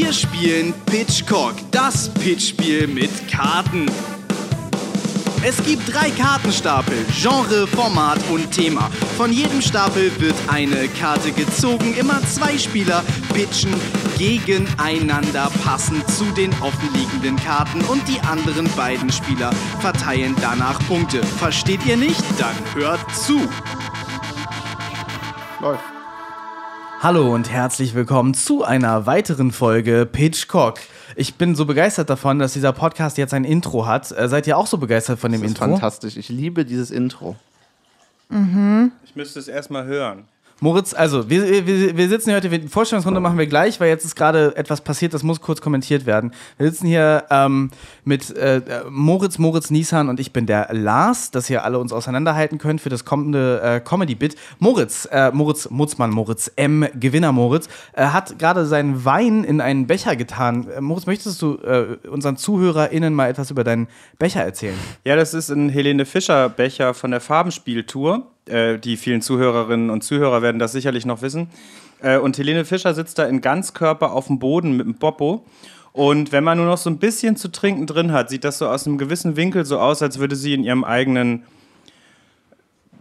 Wir spielen Pitchcock, das Pitchspiel mit Karten. Es gibt drei Kartenstapel, Genre, Format und Thema. Von jedem Stapel wird eine Karte gezogen. Immer zwei Spieler pitchen gegeneinander passend zu den offenliegenden Karten und die anderen beiden Spieler verteilen danach Punkte. Versteht ihr nicht? Dann hört zu. Läuft. Hallo und herzlich willkommen zu einer weiteren Folge Pitchcock. Ich bin so begeistert davon, dass dieser Podcast jetzt ein Intro hat. Äh, seid ihr auch so begeistert von dem Das ist Intro? fantastisch. Ich liebe dieses Intro. Ich müsste es erstmal hören. Moritz, also wir, wir, wir sitzen hier heute, Vorstellungsrunde machen wir gleich, weil jetzt ist gerade etwas passiert, das muss kurz kommentiert werden. Wir sitzen hier ähm, mit äh, Moritz, Moritz Nissan und ich bin der Lars, dass ihr alle uns auseinanderhalten könnt für das kommende äh, Comedy-Bit. Moritz, äh, Moritz Mutzmann, Moritz M, Gewinner Moritz, äh, hat gerade seinen Wein in einen Becher getan. Äh, Moritz, möchtest du äh, unseren ZuhörerInnen mal etwas über deinen Becher erzählen? Ja, das ist ein Helene Fischer Becher von der Farbenspieltour. Äh, die vielen Zuhörerinnen und Zuhörer werden das sicherlich noch wissen. Äh, und Helene Fischer sitzt da in Ganzkörper auf dem Boden mit dem Popo. Und wenn man nur noch so ein bisschen zu trinken drin hat, sieht das so aus einem gewissen Winkel so aus, als würde sie in ihrem eigenen,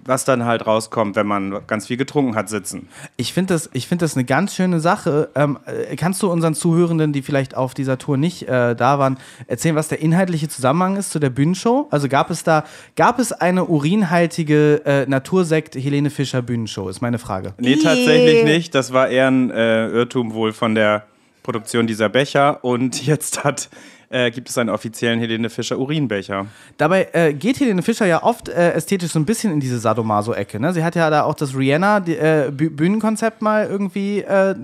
was dann halt rauskommt, wenn man ganz viel getrunken hat, sitzen. Ich finde das, ich find das eine ganz schöne Sache. Ähm, äh, kannst du unseren Zuhörenden, die vielleicht auf dieser Tour nicht äh, da waren, erzählen, was der inhaltliche Zusammenhang ist zu der Bühnenshow? Also gab es da, gab es eine urinhaltige äh, Natursekt Helene Fischer Bühnenshow? Ist meine Frage. Nee, tatsächlich nicht. Das war eher ein äh, Irrtum wohl von der Produktion dieser Becher. Und jetzt hat, äh, gibt es einen offiziellen Helene Fischer Urinbecher. Dabei äh, geht Helene Fischer ja oft äh, ästhetisch so ein bisschen in diese Sadomaso-Ecke. Ne? Sie hat ja da auch das Rihanna die, äh, Bü- Bühnenkonzept mal irgendwie äh,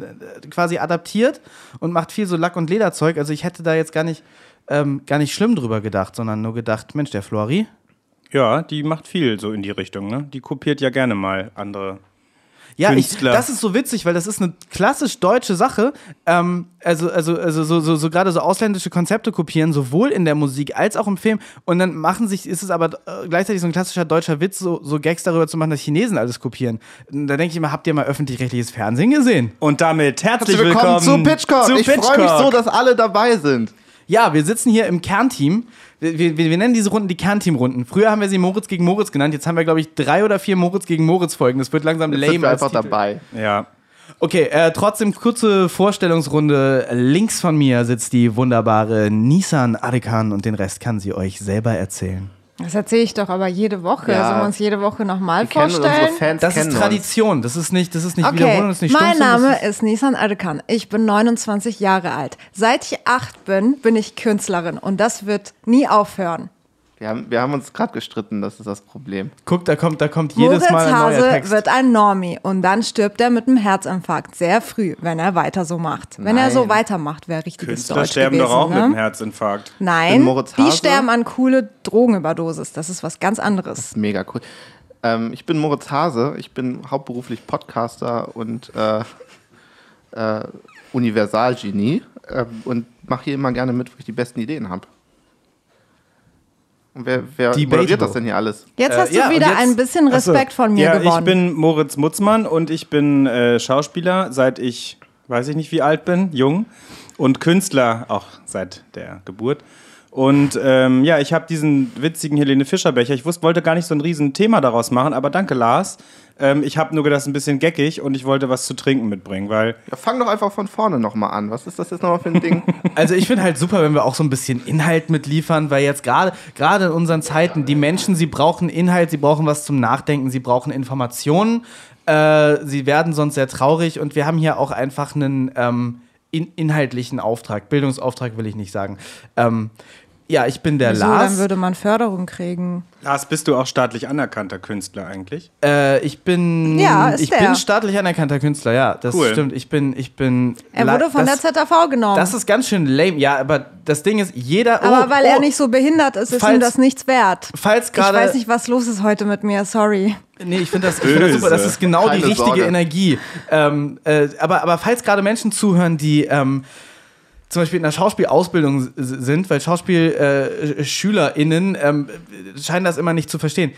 quasi adaptiert und macht viel so Lack- und Lederzeug. Also ich hätte da jetzt gar nicht, ähm, gar nicht schlimm drüber gedacht, sondern nur gedacht, Mensch, der Flori. Ja, die macht viel so in die Richtung. Ne? Die kopiert ja gerne mal andere. Ja, ich, das ist so witzig, weil das ist eine klassisch deutsche Sache. Ähm, also, also, also so, so, so gerade so ausländische Konzepte kopieren, sowohl in der Musik als auch im Film. Und dann machen sich, ist es aber äh, gleichzeitig so ein klassischer deutscher Witz, so, so Gags darüber zu machen, dass Chinesen alles kopieren. Da denke ich immer, habt ihr mal öffentlich-rechtliches Fernsehen gesehen? Und damit herzlich, Herzlich willkommen, zu Pitchcock. zu ich freue mich so, dass alle dabei sind. Ja, wir sitzen hier im Kernteam. Wir, wir, nennen diese Runden die Kernteam-Runden. Früher haben wir sie Moritz gegen Moritz genannt. Jetzt haben wir, glaube ich, drei oder vier Moritz gegen Moritz-Folgen. Das wird langsam Jetzt lame. sind wir einfach Titel. dabei. Ja. Okay, äh, trotzdem kurze Vorstellungsrunde. Links von mir sitzt die wunderbare Nissan Adekan und den Rest kann sie euch selber erzählen. Das erzähle ich doch aber jede Woche. Ja. Sollen wir uns jede Woche nochmal vorstellen? unsere Fans. Das ist Tradition, das ist nicht, das ist nicht Okay, Wiederholung, das ist nicht mein Name das ist Nissan Adekan. Ich bin 29 Jahre alt. Seit ich acht bin, bin ich Künstlerin und das wird nie aufhören. Wir haben, wir haben uns gerade gestritten, das ist das Problem. Guck, da kommt, da kommt jedes Moritz Mal ein neuer Hase Text. wird ein Normie und dann stirbt er mit einem Herzinfarkt sehr früh, wenn er weiter so macht. Wenn er so weitermacht, wäre richtiges Künstler Deutsch sterben gewesen, doch auch ne? mit einem Herzinfarkt. Nein, Moritz die sterben an coole Drogenüberdosis. Das ist was ganz anderes. Mega cool. Ähm, ich bin Moritz Hase. Ich bin hauptberuflich Podcaster und äh, äh, Universalgenie ähm, und mache hier immer gerne mit, wo ich die besten Ideen habe. Und wer, wer moderiert das denn hier alles? Jetzt Äh, hast du ja, wieder jetzt- ein bisschen. Respekt von mir Ja, gewonnen. ich bin Moritz Mutzmann und ich bin äh, Schauspieler, seit ich, weiß ich nicht wie alt bin, jung. Und Künstler auch seit der Geburt. Und ähm, ja, ich habe diesen witzigen Helene Fischer Becher. Ich wusste, wollte gar nicht so ein riesen Thema daraus machen, aber danke Lars. Ähm, ich habe nur gedacht, es ist ein bisschen geckig und ich wollte was zu trinken mitbringen, weil Ja, fang doch einfach von vorne nochmal an. Was ist das jetzt nochmal für ein Ding? Also ich finde halt super, wenn wir auch so ein bisschen Inhalt mitliefern, weil jetzt gerade gerade in unseren Zeiten die Menschen, sie brauchen Inhalt, sie brauchen was zum Nachdenken, sie brauchen Informationen, äh, sie werden sonst sehr traurig und wir haben hier auch einfach einen ähm, in, inhaltlichen Auftrag, Bildungsauftrag will ich nicht sagen. Ähm, ja, ich bin der Wieso, Lars. dann würde man Förderung kriegen. Lars, bist du auch staatlich anerkannter Künstler eigentlich? Äh, ich bin Ja, ist ich der. bin staatlich anerkannter Künstler, ja, das Cool. stimmt. Ich bin ich bin Er wurde von das, der ZAV genommen. Das ist ganz schön lame. Ja, aber das Ding ist, jeder aber oh, weil oh, er nicht so behindert ist, ist Falls- ihm das nichts wert. falls Ich gerade weiß nicht, was los ist heute mit mir, sorry. Nee, ich finde das, ich find das super. Das ist genau Keine die richtige Sorge. Energie. Ähm, äh, aber, aber falls gerade Menschen zuhören, die ähm, zum Beispiel in der Schauspielausbildung sind, weil SchauspielschülerInnen äh, ähm, scheinen das immer nicht zu verstehen.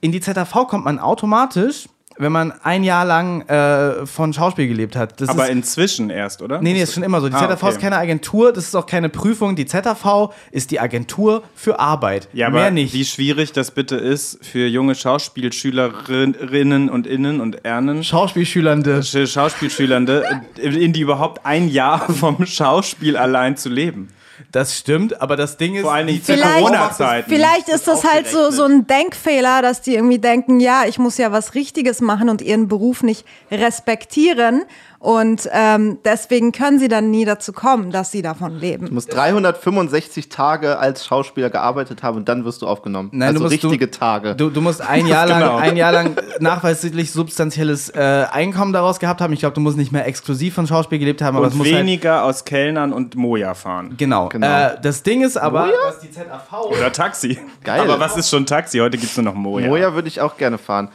In die ZAV kommt man automatisch, wenn man ein Jahr lang äh, von Schauspiel gelebt hat. Das Aber ist, inzwischen erst, oder? Nee, nee, ist schon immer so. Die Ah, ZAV okay. ist keine Agentur, das ist auch keine Prüfung. Die ZAV ist die Agentur für Arbeit. Ja, aber Mehr nicht. wie schwierig das bitte ist für junge Schauspielschülerinnen und Innen und Ernen, Schauspielschülernde. Sch- Schauspielschülernde, in die überhaupt ein Jahr vom Schauspiel allein zu leben. Das stimmt, aber das Ding ist. Vor allen Dingen zu Vielleicht- Corona-Zeiten. Vielleicht ist das halt so, so ein Denkfehler, dass die irgendwie denken, ja, ich muss ja was Richtiges machen und ihren Beruf nicht respektieren. Und ähm, deswegen können sie dann nie dazu kommen, dass sie davon leben. Du musst 365 Tage als Schauspieler gearbeitet haben und dann wirst du aufgenommen. Nein, also du musst, richtige du, Tage. Du, du musst ein Jahr lang, Genau. ein Jahr lang nachweislich substanzielles äh, Einkommen daraus gehabt haben. Ich glaube, du musst nicht mehr exklusiv von Schauspiel gelebt haben, aber es und muss halt, weniger aus Kellnern und Moja fahren. Genau. Genau. Äh, das Ding ist aber, dass die ZAV. Oder Taxi. Geil. Aber was ist schon Taxi? Heute gibt es nur noch Moja. Moja würde ich auch gerne fahren.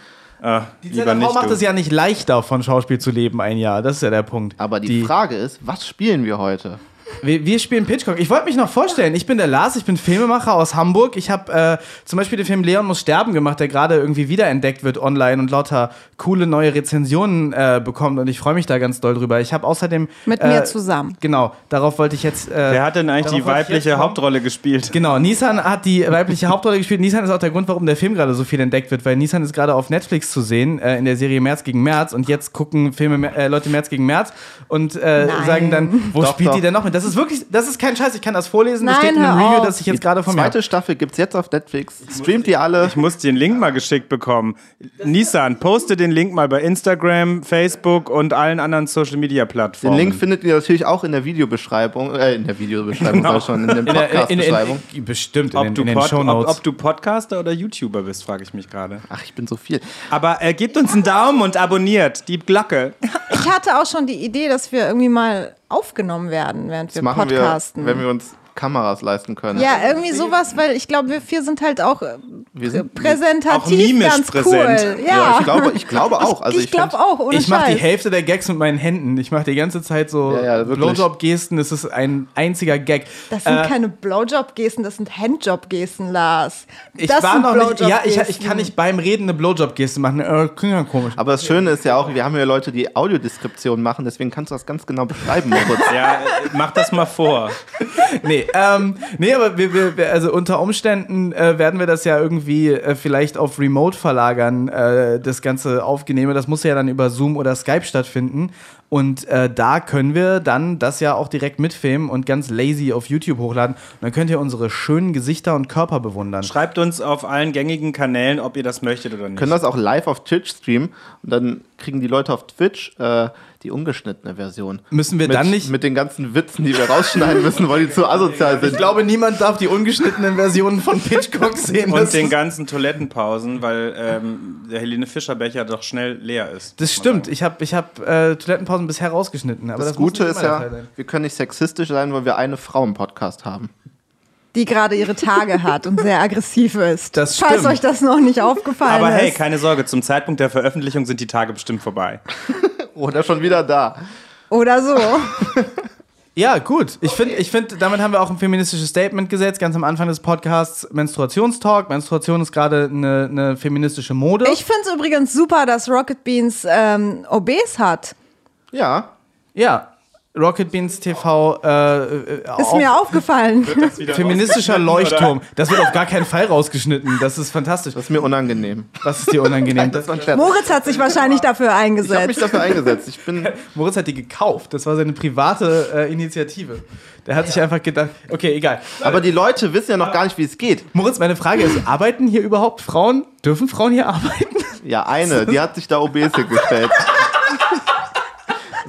Ah, Die nicht. macht du. es ja nicht leichter, von Schauspiel zu leben ein Jahr. Das ist ja der Punkt. Aber die, Frage ist, was spielen wir heute? Wir, wir spielen Pitchcock. Ich wollte mich noch vorstellen. Ich bin der Lars, ich bin Filmemacher aus Hamburg. Ich habe äh, zum Beispiel den Film Leon muss sterben gemacht, der gerade irgendwie wiederentdeckt wird online und lauter coole neue Rezensionen äh, bekommt. Und ich freue mich da ganz doll drüber. Ich habe außerdem. Mit äh, mir zusammen. Genau, darauf wollte ich jetzt. Äh, Wer hat denn eigentlich die weibliche. Hauptrolle gespielt? Genau, Nissan hat die weibliche Hauptrolle gespielt. Nissan ist auch der Grund, warum der Film gerade so viel entdeckt wird, weil Nissan ist gerade auf Netflix zu sehen, äh, in der Serie März gegen März. Und jetzt gucken Filme, äh, Leute März gegen März und äh, sagen dann, wo Doch, spielt doch. die denn noch mit? Das ist wirklich, das ist kein Scheiß, ich kann das vorlesen. das Nein, steht in einem Review, das ich jetzt gerade von mir Zweite. Staffel gibt's jetzt auf Netflix. Streamt die alle. Ich muss den Link mal geschickt bekommen. Nissan, poste den Link mal bei Instagram, Facebook und allen anderen Social Media Den Plattformen. Link findet ihr natürlich auch in der Videobeschreibung, äh, in der Videobeschreibung, Genau. schon, in der In der, in, in, Podcast-Beschreibung. in, bestimmt in ob, den, du in den Pod, ob, ob du Podcaster oder YouTuber bist, frage ich mich gerade. Ach, ich bin so viel. Aber äh, gebt uns einen Daumen und abonniert die Glocke. Ich hatte auch schon die Idee, dass wir irgendwie mal aufgenommen werden, während Das wir podcasten. wir, wenn wir uns Kameras leisten können. ja, irgendwie sowas, weil ich glaube, wir vier sind halt auch äh, Wir sind- präsentativ auch mimisch ganz präsent. cool. Ja, Ja, ich glaube, ich glaube auch. Also ich ich glaube auch, ohne ich mache die. Hälfte der Gags mit meinen Händen. Ich mache die ganze Zeit so Ja, ja. Blowjob-Gesten. Das ist ein einziger Gag. Das sind Äh, keine Blowjob-Gesten, das sind Handjob-Gesten, Lars. Ich das war sind noch nicht. Ja, ich, ich kann nicht beim Reden eine Blowjob-Geste machen. Äh, klingt ja komisch. Aber das Schöne ist ja auch, wir haben ja Leute, die Audiodeskription machen, deswegen kannst du das ganz genau beschreiben, Moritz. Ja, äh, mach das mal vor. Nee, ähm, nee, aber wir, wir, wir, also unter Umständen äh, werden wir das ja irgendwie äh, vielleicht auf Remote verlagern, äh, das ganze Aufgenehme. Das muss ja dann über Zoom oder Skype stattfinden. Und äh, da können wir dann das ja auch direkt mitfilmen und ganz lazy auf YouTube hochladen. Und dann könnt ihr unsere schönen Gesichter und Körper bewundern. Schreibt uns auf allen gängigen Kanälen, ob ihr das möchtet oder nicht. können das auch live auf Twitch streamen und dann kriegen die Leute auf Twitch äh, die ungeschnittene Version. Müssen wir mit, dann nicht- Mit den ganzen Witzen, die wir rausschneiden müssen, weil die zu asozial sind. Ich glaube, niemand darf die ungeschnittenen Versionen von Pitchcock sehen. und den ist- ganzen Toilettenpausen, weil ähm, der Helene Fischer-Becher doch schnell leer ist. das stimmt. Ich habe ich hab, äh, Toilettenpausen bisher rausgeschnitten. Aber das, das, Gute ist ja, wir können nicht sexistisch sein, weil wir eine Frau im Podcast haben. Die gerade ihre Tage hat und sehr aggressiv ist. Das Falls stimmt. euch das noch nicht aufgefallen Aber hey, ist. keine Sorge, zum Zeitpunkt der Veröffentlichung sind die Tage bestimmt vorbei. Oder schon wieder da. Oder so. Ja, gut. Ich finde, ich find, damit haben wir auch ein feministisches Statement gesetzt, ganz am Anfang des Podcasts. Menstruationstalk. Menstruation ist gerade eine, eine feministische Mode. Ich finde es übrigens super, dass Rocket Beans ähm, OBs hat. Ja, ja. Rocket Beans TV äh, äh, Ist auch mir aufgefallen. feministischer Leuchtturm. Das wird auf gar keinen Fall rausgeschnitten. Das ist fantastisch. das ist mir unangenehm. Was ist dir unangenehm? Das war ein Scherz. Moritz hat sich wahrscheinlich dafür Ich habe mich eingesetzt. dafür eingesetzt. Ich bin Moritz hat die gekauft. Das war seine private äh, Initiative. Der hat sich einfach gedacht, okay, egal. Aber die Leute wissen ja noch gar nicht, wie es geht. Moritz, meine Frage ist, arbeiten hier überhaupt Frauen? Dürfen Frauen hier arbeiten? Ja, eine, die hat sich da OBs hingestellt.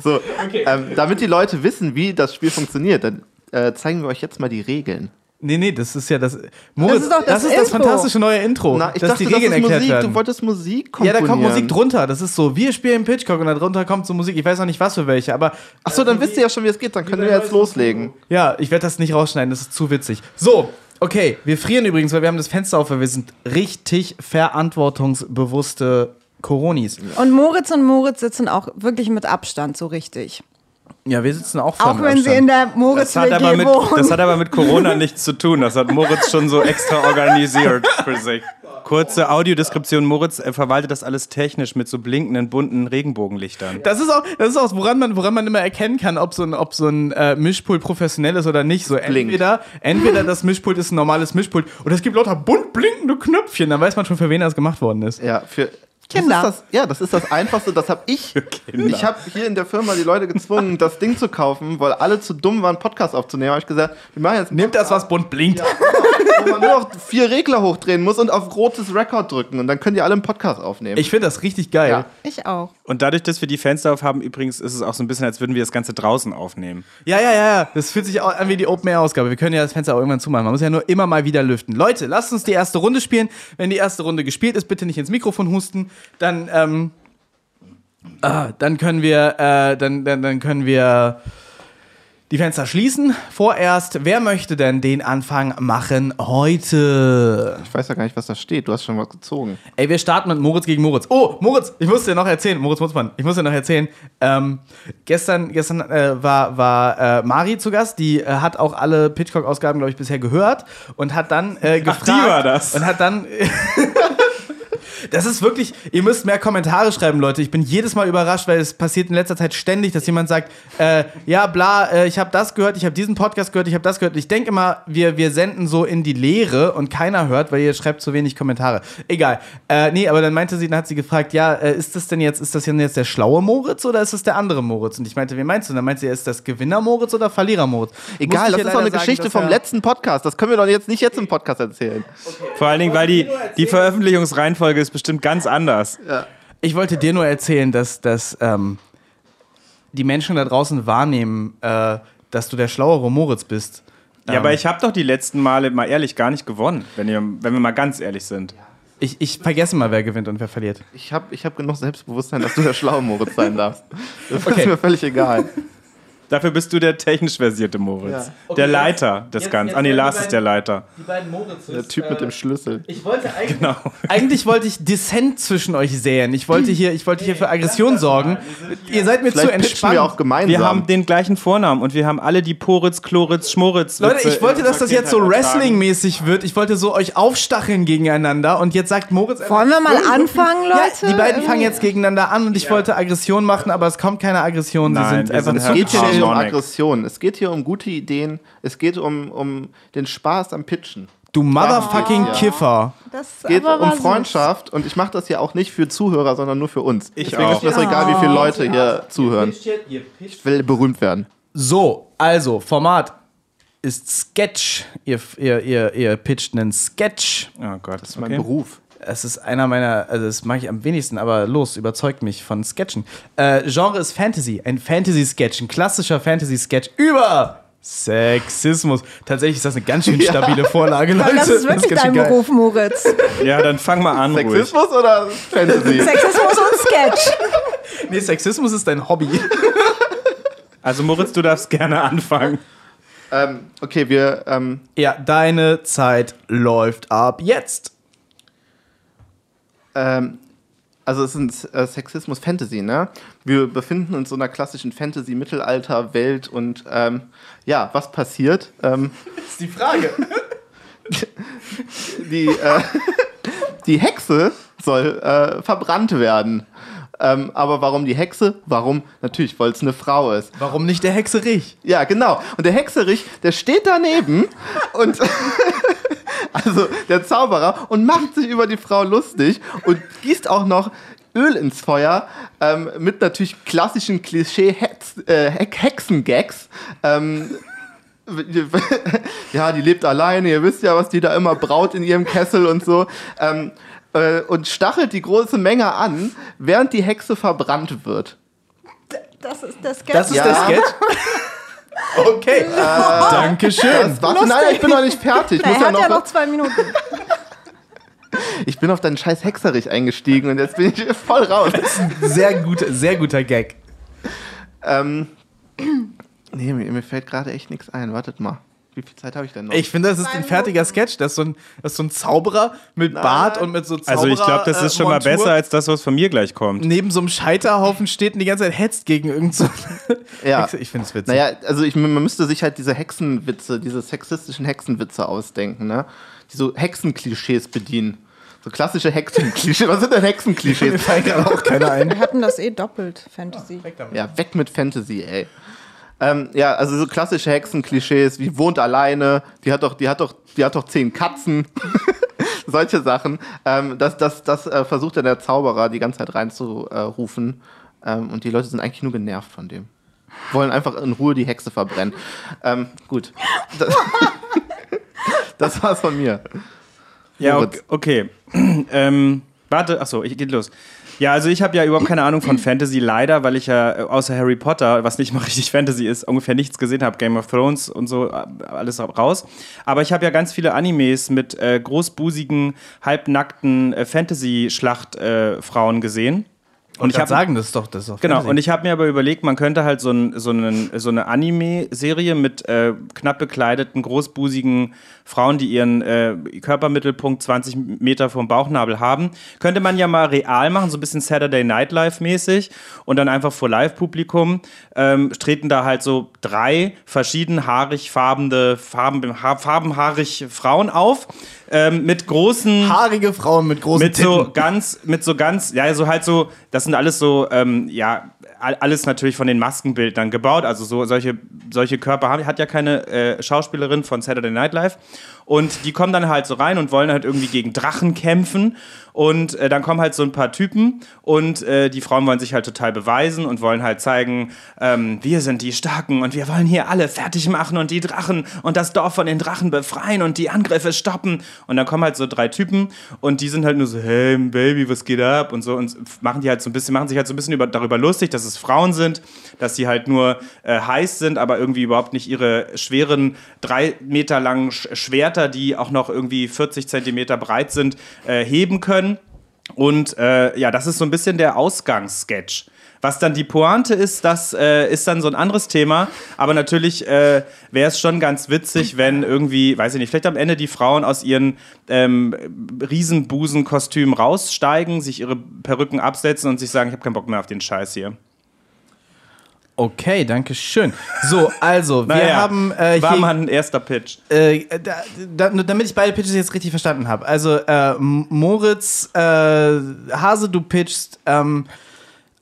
So, ähm, damit die Leute wissen, wie das Spiel funktioniert, dann äh, zeigen wir euch jetzt mal die Regeln. Nee, nee, das ist ja das. Moritz, ist doch das das, ist das fantastische neue Intro. Na, ich dass dachte, die Regeln das ist erklärt Musik. werden. Du wolltest Musik Ja, komponieren. da kommt Musik drunter. Das ist so, wir spielen Pitchcock und da drunter kommt so Musik. Ich weiß noch nicht, was für welche, aber Achso, dann wisst ihr ja schon, wie es geht. Dann können wir jetzt loslegen. ja, ich werde das nicht rausschneiden, das ist zu witzig. So, okay, wir frieren übrigens, weil wir haben das Fenster auf, weil wir sind richtig verantwortungsbewusste Coronis. Und Moritz und Moritz sitzen auch wirklich mit Abstand so richtig. Ja, wir sitzen auch vor Auch wenn sie in der Das Moritz hat, aber mit, wohnen. das hat aber mit Corona nichts zu tun. Das hat Moritz schon so extra organisiert für sich. Kurze Audiodeskription. Moritz äh, verwaltet das alles technisch mit so blinkenden, bunten Regenbogenlichtern. Das ist auch, das ist auch woran, man, woran man immer erkennen kann, ob so ein, ob so ein äh, Mischpult professionell ist oder nicht. So entweder, entweder das Mischpult ist ein normales Mischpult oder es gibt lauter bunt blinkende Knöpfchen. Dann weiß man schon, für wen das gemacht worden ist. Ja, für Kinder. Das ist das, ja, das ist das Einfachste. Das habe ich. Ich habe hier in der Firma die Leute gezwungen, das Ding zu kaufen, weil alle zu dumm waren, Podcast aufzunehmen. Habe ich gesagt, wir machen jetzt Nehmt das, was bunt blinkt. wo man nur noch vier Regler hochdrehen muss und auf rotes Record drücken und dann könnt ihr alle einen Podcast aufnehmen. Ich finde das richtig geil. Ja. Ich auch. Und dadurch, dass wir die Fenster auf haben, übrigens ist es auch so ein bisschen, als würden wir das Ganze draußen aufnehmen. Ja, ja, ja, ja. Das fühlt sich auch an wie die Open-Air-Ausgabe. Wir können ja das Fenster auch irgendwann zumachen. Man muss ja nur immer mal wieder lüften. Leute, lasst uns die erste Runde spielen. Wenn die erste Runde gespielt ist, bitte nicht ins Mikrofon husten. Dann, ähm, ah, dann können wir, äh, dann, dann, dann können wir die Fenster schließen. Vorerst, wer möchte denn den Anfang machen heute? Ich weiß ja gar nicht, was da steht. Du hast schon was gezogen. Ey, wir starten mit Moritz gegen Moritz. Oh, Moritz, ich muss dir noch erzählen, Moritz Mutzmann, ich muss dir noch erzählen. Ähm, gestern gestern äh, war, war äh, Mari zu Gast, die äh, hat auch alle Pitchcock-Ausgaben, glaube ich, bisher gehört und hat dann äh, gefragt. die war das. Und hat dann. Das ist wirklich, ihr müsst mehr Kommentare schreiben, Leute. Ich bin jedes Mal überrascht, weil es passiert in letzter Zeit ständig, dass jemand sagt, äh, ja, bla, äh, ich habe das gehört, ich habe diesen Podcast gehört, ich habe das gehört. Ich denke immer, wir, wir senden so in die Leere und keiner hört, weil ihr schreibt zu wenig Kommentare. Egal. Äh, nee, aber dann meinte sie, dann hat sie gefragt, ja, äh, ist das denn jetzt, ist das denn jetzt der schlaue Moritz oder ist das der andere Moritz? Und ich meinte, wie meinst du? Und dann meinte sie, ist das Gewinner Moritz oder Verlierer Moritz? Egal, das ist doch eine sagen, Geschichte vom letzten Podcast. Das können wir doch jetzt nicht jetzt im Podcast erzählen. Vor allen Dingen, weil die, die Veröffentlichungsreihenfolge ist bestimmt ganz anders. Ich wollte dir nur erzählen, dass, dass ähm, die Menschen da draußen wahrnehmen, äh, dass du der schlauere Moritz bist. Ja, aber ich habe doch die letzten Male mal ehrlich gar nicht gewonnen, wenn, ihr, wenn wir mal ganz ehrlich sind. Ich, ich vergesse mal, wer gewinnt und wer verliert. Ich habe ich hab genug Selbstbewusstsein, dass du der schlaue Moritz sein darfst. Das Okay. ist mir völlig egal. Dafür bist du der technisch versierte Moritz. Okay, der jetzt- Leiter des jetzt- Ganzen. Ah, nee, Lars ist der beiden- Leiter. Die beiden Moritzes. Der Typ mit dem Schlüssel. Ich wollte eigentlich, Genau. eigentlich wollte ich Dissent zwischen euch säen. Ich wollte hier, ich wollte hier für Aggression sorgen. Ihr seid mir zu Vielleicht pitchen entspannt. wir auch gemeinsam. Wir haben den gleichen Vornamen und wir haben alle die Poritz, Chloritz, Schmoritz. Leute, ich wollte, dass das jetzt so. Wrestling-mäßig wird. Ich wollte so euch aufstacheln gegeneinander und jetzt sagt Moritz Wollen wir mal anfangen, Ja, Leute? die beiden fangen jetzt gegeneinander an und ich wollte Aggression machen, aber es kommt keine Aggression. Sie Nein, sind wir einfach sind zu hier um. Aggression. Es geht hier um gute Ideen. Es geht um, um den Spaß am Pitchen. Du motherfucking Ja. Kiffer. Das Es geht aber um. Freundschaft und ich mache das ja auch nicht für Zuhörer, sondern nur für uns. Ich Deswegen auch. ist mir das egal, wie viele Leute hier zuhören. Ich will berühmt werden. So, also, Format ist Sketch. Ihr, ihr, ihr, ihr pitcht einen Sketch. Oh Gott, Das ist mein okay. Beruf. Es ist einer meiner, also das mache ich am wenigsten, aber los, überzeugt mich von Sketchen. Äh, Genre ist Fantasy, ein Fantasy-Sketch, ein klassischer Fantasy-Sketch über Sexismus. Tatsächlich ist das eine ganz schön stabile Vorlage, Leute. Das ist wirklich ganz dein schön geil. Beruf, Moritz. Ja, dann fang mal an, ruhig. Sexismus oder Fantasy? Sexismus und Sketch. Nee, Sexismus ist dein Hobby. Also Moritz, du darfst gerne anfangen. ähm, okay, wir. Ähm, Ja, deine Zeit läuft ab jetzt. Ähm, also es ist äh, Sexismus Fantasy, ne? Wir befinden uns in so einer klassischen Fantasy-Mittelalter-Welt und ähm, ja, was passiert? Ähm, Das ist die Frage. die, äh, die Hexe soll äh, verbrannt werden. Ähm, aber warum die Hexe? Warum? Natürlich, weil es eine Frau ist. Warum nicht der Hexerich? Ja, genau. Und der Hexerich, der steht daneben und also der Zauberer und macht sich über die Frau lustig und gießt auch noch Öl ins Feuer ähm, mit natürlich klassischen Klischee-Hexengags. Ähm, ja, die lebt alleine, ihr wisst ja, was die da immer braut in ihrem Kessel und so. Ähm, äh, und stachelt die große Menge an, während die Hexe verbrannt wird. Das ist der Sketch. Das ist Ja. der Sketch? Okay. Dankeschön. Das war's. Nein, ich bin noch nicht fertig. Ich Na, muss er ja hat noch, ja noch zwei Minuten. Ich bin auf deinen scheiß Hexerich eingestiegen und jetzt bin ich voll raus. Sehr guter, sehr guter Gag. ähm, nee, mir, mir fällt gerade echt nichts ein. Wartet mal. Wie viel Zeit habe ich denn noch? Ich finde, das ist ein fertiger Sketch. Das ist so ein, das ist so ein Zauberer mit Bart und mit so Zauberer. Also ich glaube, das ist schon mal Montur. besser als das, was von mir gleich kommt. Neben so einem Scheiterhaufen steht und die ganze Zeit hetzt gegen irgend so ja. Hexe. Ich finde es witzig. Naja, also ich, man müsste sich halt diese Hexenwitze, diese sexistischen Hexenwitze ausdenken, ne? Die so Hexenklischees bedienen. So klassische Hexenklischees. Was sind denn Hexenklischees? Fällt gerade auch keiner ein. Wir hatten das eh doppelt, Fantasy. Ja, weg mit Fantasy, ey. Ähm, ja, also so klassische Hexenklischees wie wohnt alleine, die hat doch, die hat doch, die hat doch zehn Katzen. Solche Sachen. Ähm, das das, das äh, versucht ja der Zauberer die ganze Zeit reinzurufen. Ähm, und die Leute sind eigentlich nur genervt von dem. Wollen einfach in Ruhe die Hexe verbrennen. Ähm, gut. Das, das war's von mir. Ja, okay. okay. ähm, warte, achso, ich geht los. Ja, also ich habe ja überhaupt keine Ahnung von Fantasy, leider, weil ich ja äh, außer Harry Potter, was nicht mal richtig Fantasy ist, ungefähr nichts gesehen habe. Game of Thrones und so, äh, alles raus. Aber ich habe ja ganz viele Animes mit äh, großbusigen, halbnackten äh, Fantasy-Schlachtfrauen gesehen. Und ich hab- habe sagen, das ist doch das ist doch Genau, Fantasy. und ich habe mir aber überlegt, man könnte halt so, ein, so, einen, so eine Anime-Serie mit äh, knapp bekleideten, großbusigen Frauen, die ihren äh, Körpermittelpunkt 20 Meter vom Bauchnabel haben, könnte man ja mal real machen, so ein bisschen Saturday Night Live mäßig und dann einfach vor Live-Publikum ähm, treten da halt so drei verschieden haarig farbende, farben, ha farbenhaarig Frauen auf ähm, mit großen haarige Frauen mit großen mit so Titten. ganz, mit so ganz, ja, so halt so, das sind alles so, ähm, ja, all- alles natürlich von den Maskenbildern gebaut. Also so solche, solche Körper haben, hat ja keine äh, Schauspielerin von Saturday Night Live. Und die kommen dann halt so rein und wollen halt irgendwie gegen Drachen kämpfen. Und äh, dann kommen halt so ein paar Typen und äh, die Frauen wollen sich halt total beweisen und wollen halt zeigen, ähm, wir sind die Starken und wir wollen hier alle fertig machen und die Drachen und das Dorf von den Drachen befreien und die Angriffe stoppen. Und dann kommen halt so drei Typen und die sind halt nur so, hey Baby, was geht ab? Und so und machen die halt so ein bisschen, machen sich halt so ein bisschen über, darüber lustig, dass es Frauen sind, dass sie halt nur äh, heiß sind, aber irgendwie überhaupt nicht ihre schweren, drei Meter langen Sch Schwerter, die auch noch irgendwie 40 Zentimeter breit sind, äh, heben können. Und äh, ja, das ist so ein bisschen der Ausgangssketch. Was dann die Pointe ist, das äh, ist dann so ein anderes Thema. Aber natürlich äh, wäre es schon ganz witzig, wenn irgendwie, weiß ich nicht, vielleicht am Ende die Frauen aus ihren ähm, Riesenbusenkostümen raussteigen, sich ihre Perücken absetzen und sich sagen, ich habe keinen Bock mehr auf den Scheiß hier. Okay, danke schön. So, also, wir Naja, haben äh, war hier mal ein erster Pitch. äh, da, da, damit ich beide Pitches jetzt richtig verstanden habe. Also, äh, Moritz, äh, Hase, du pitchst ähm,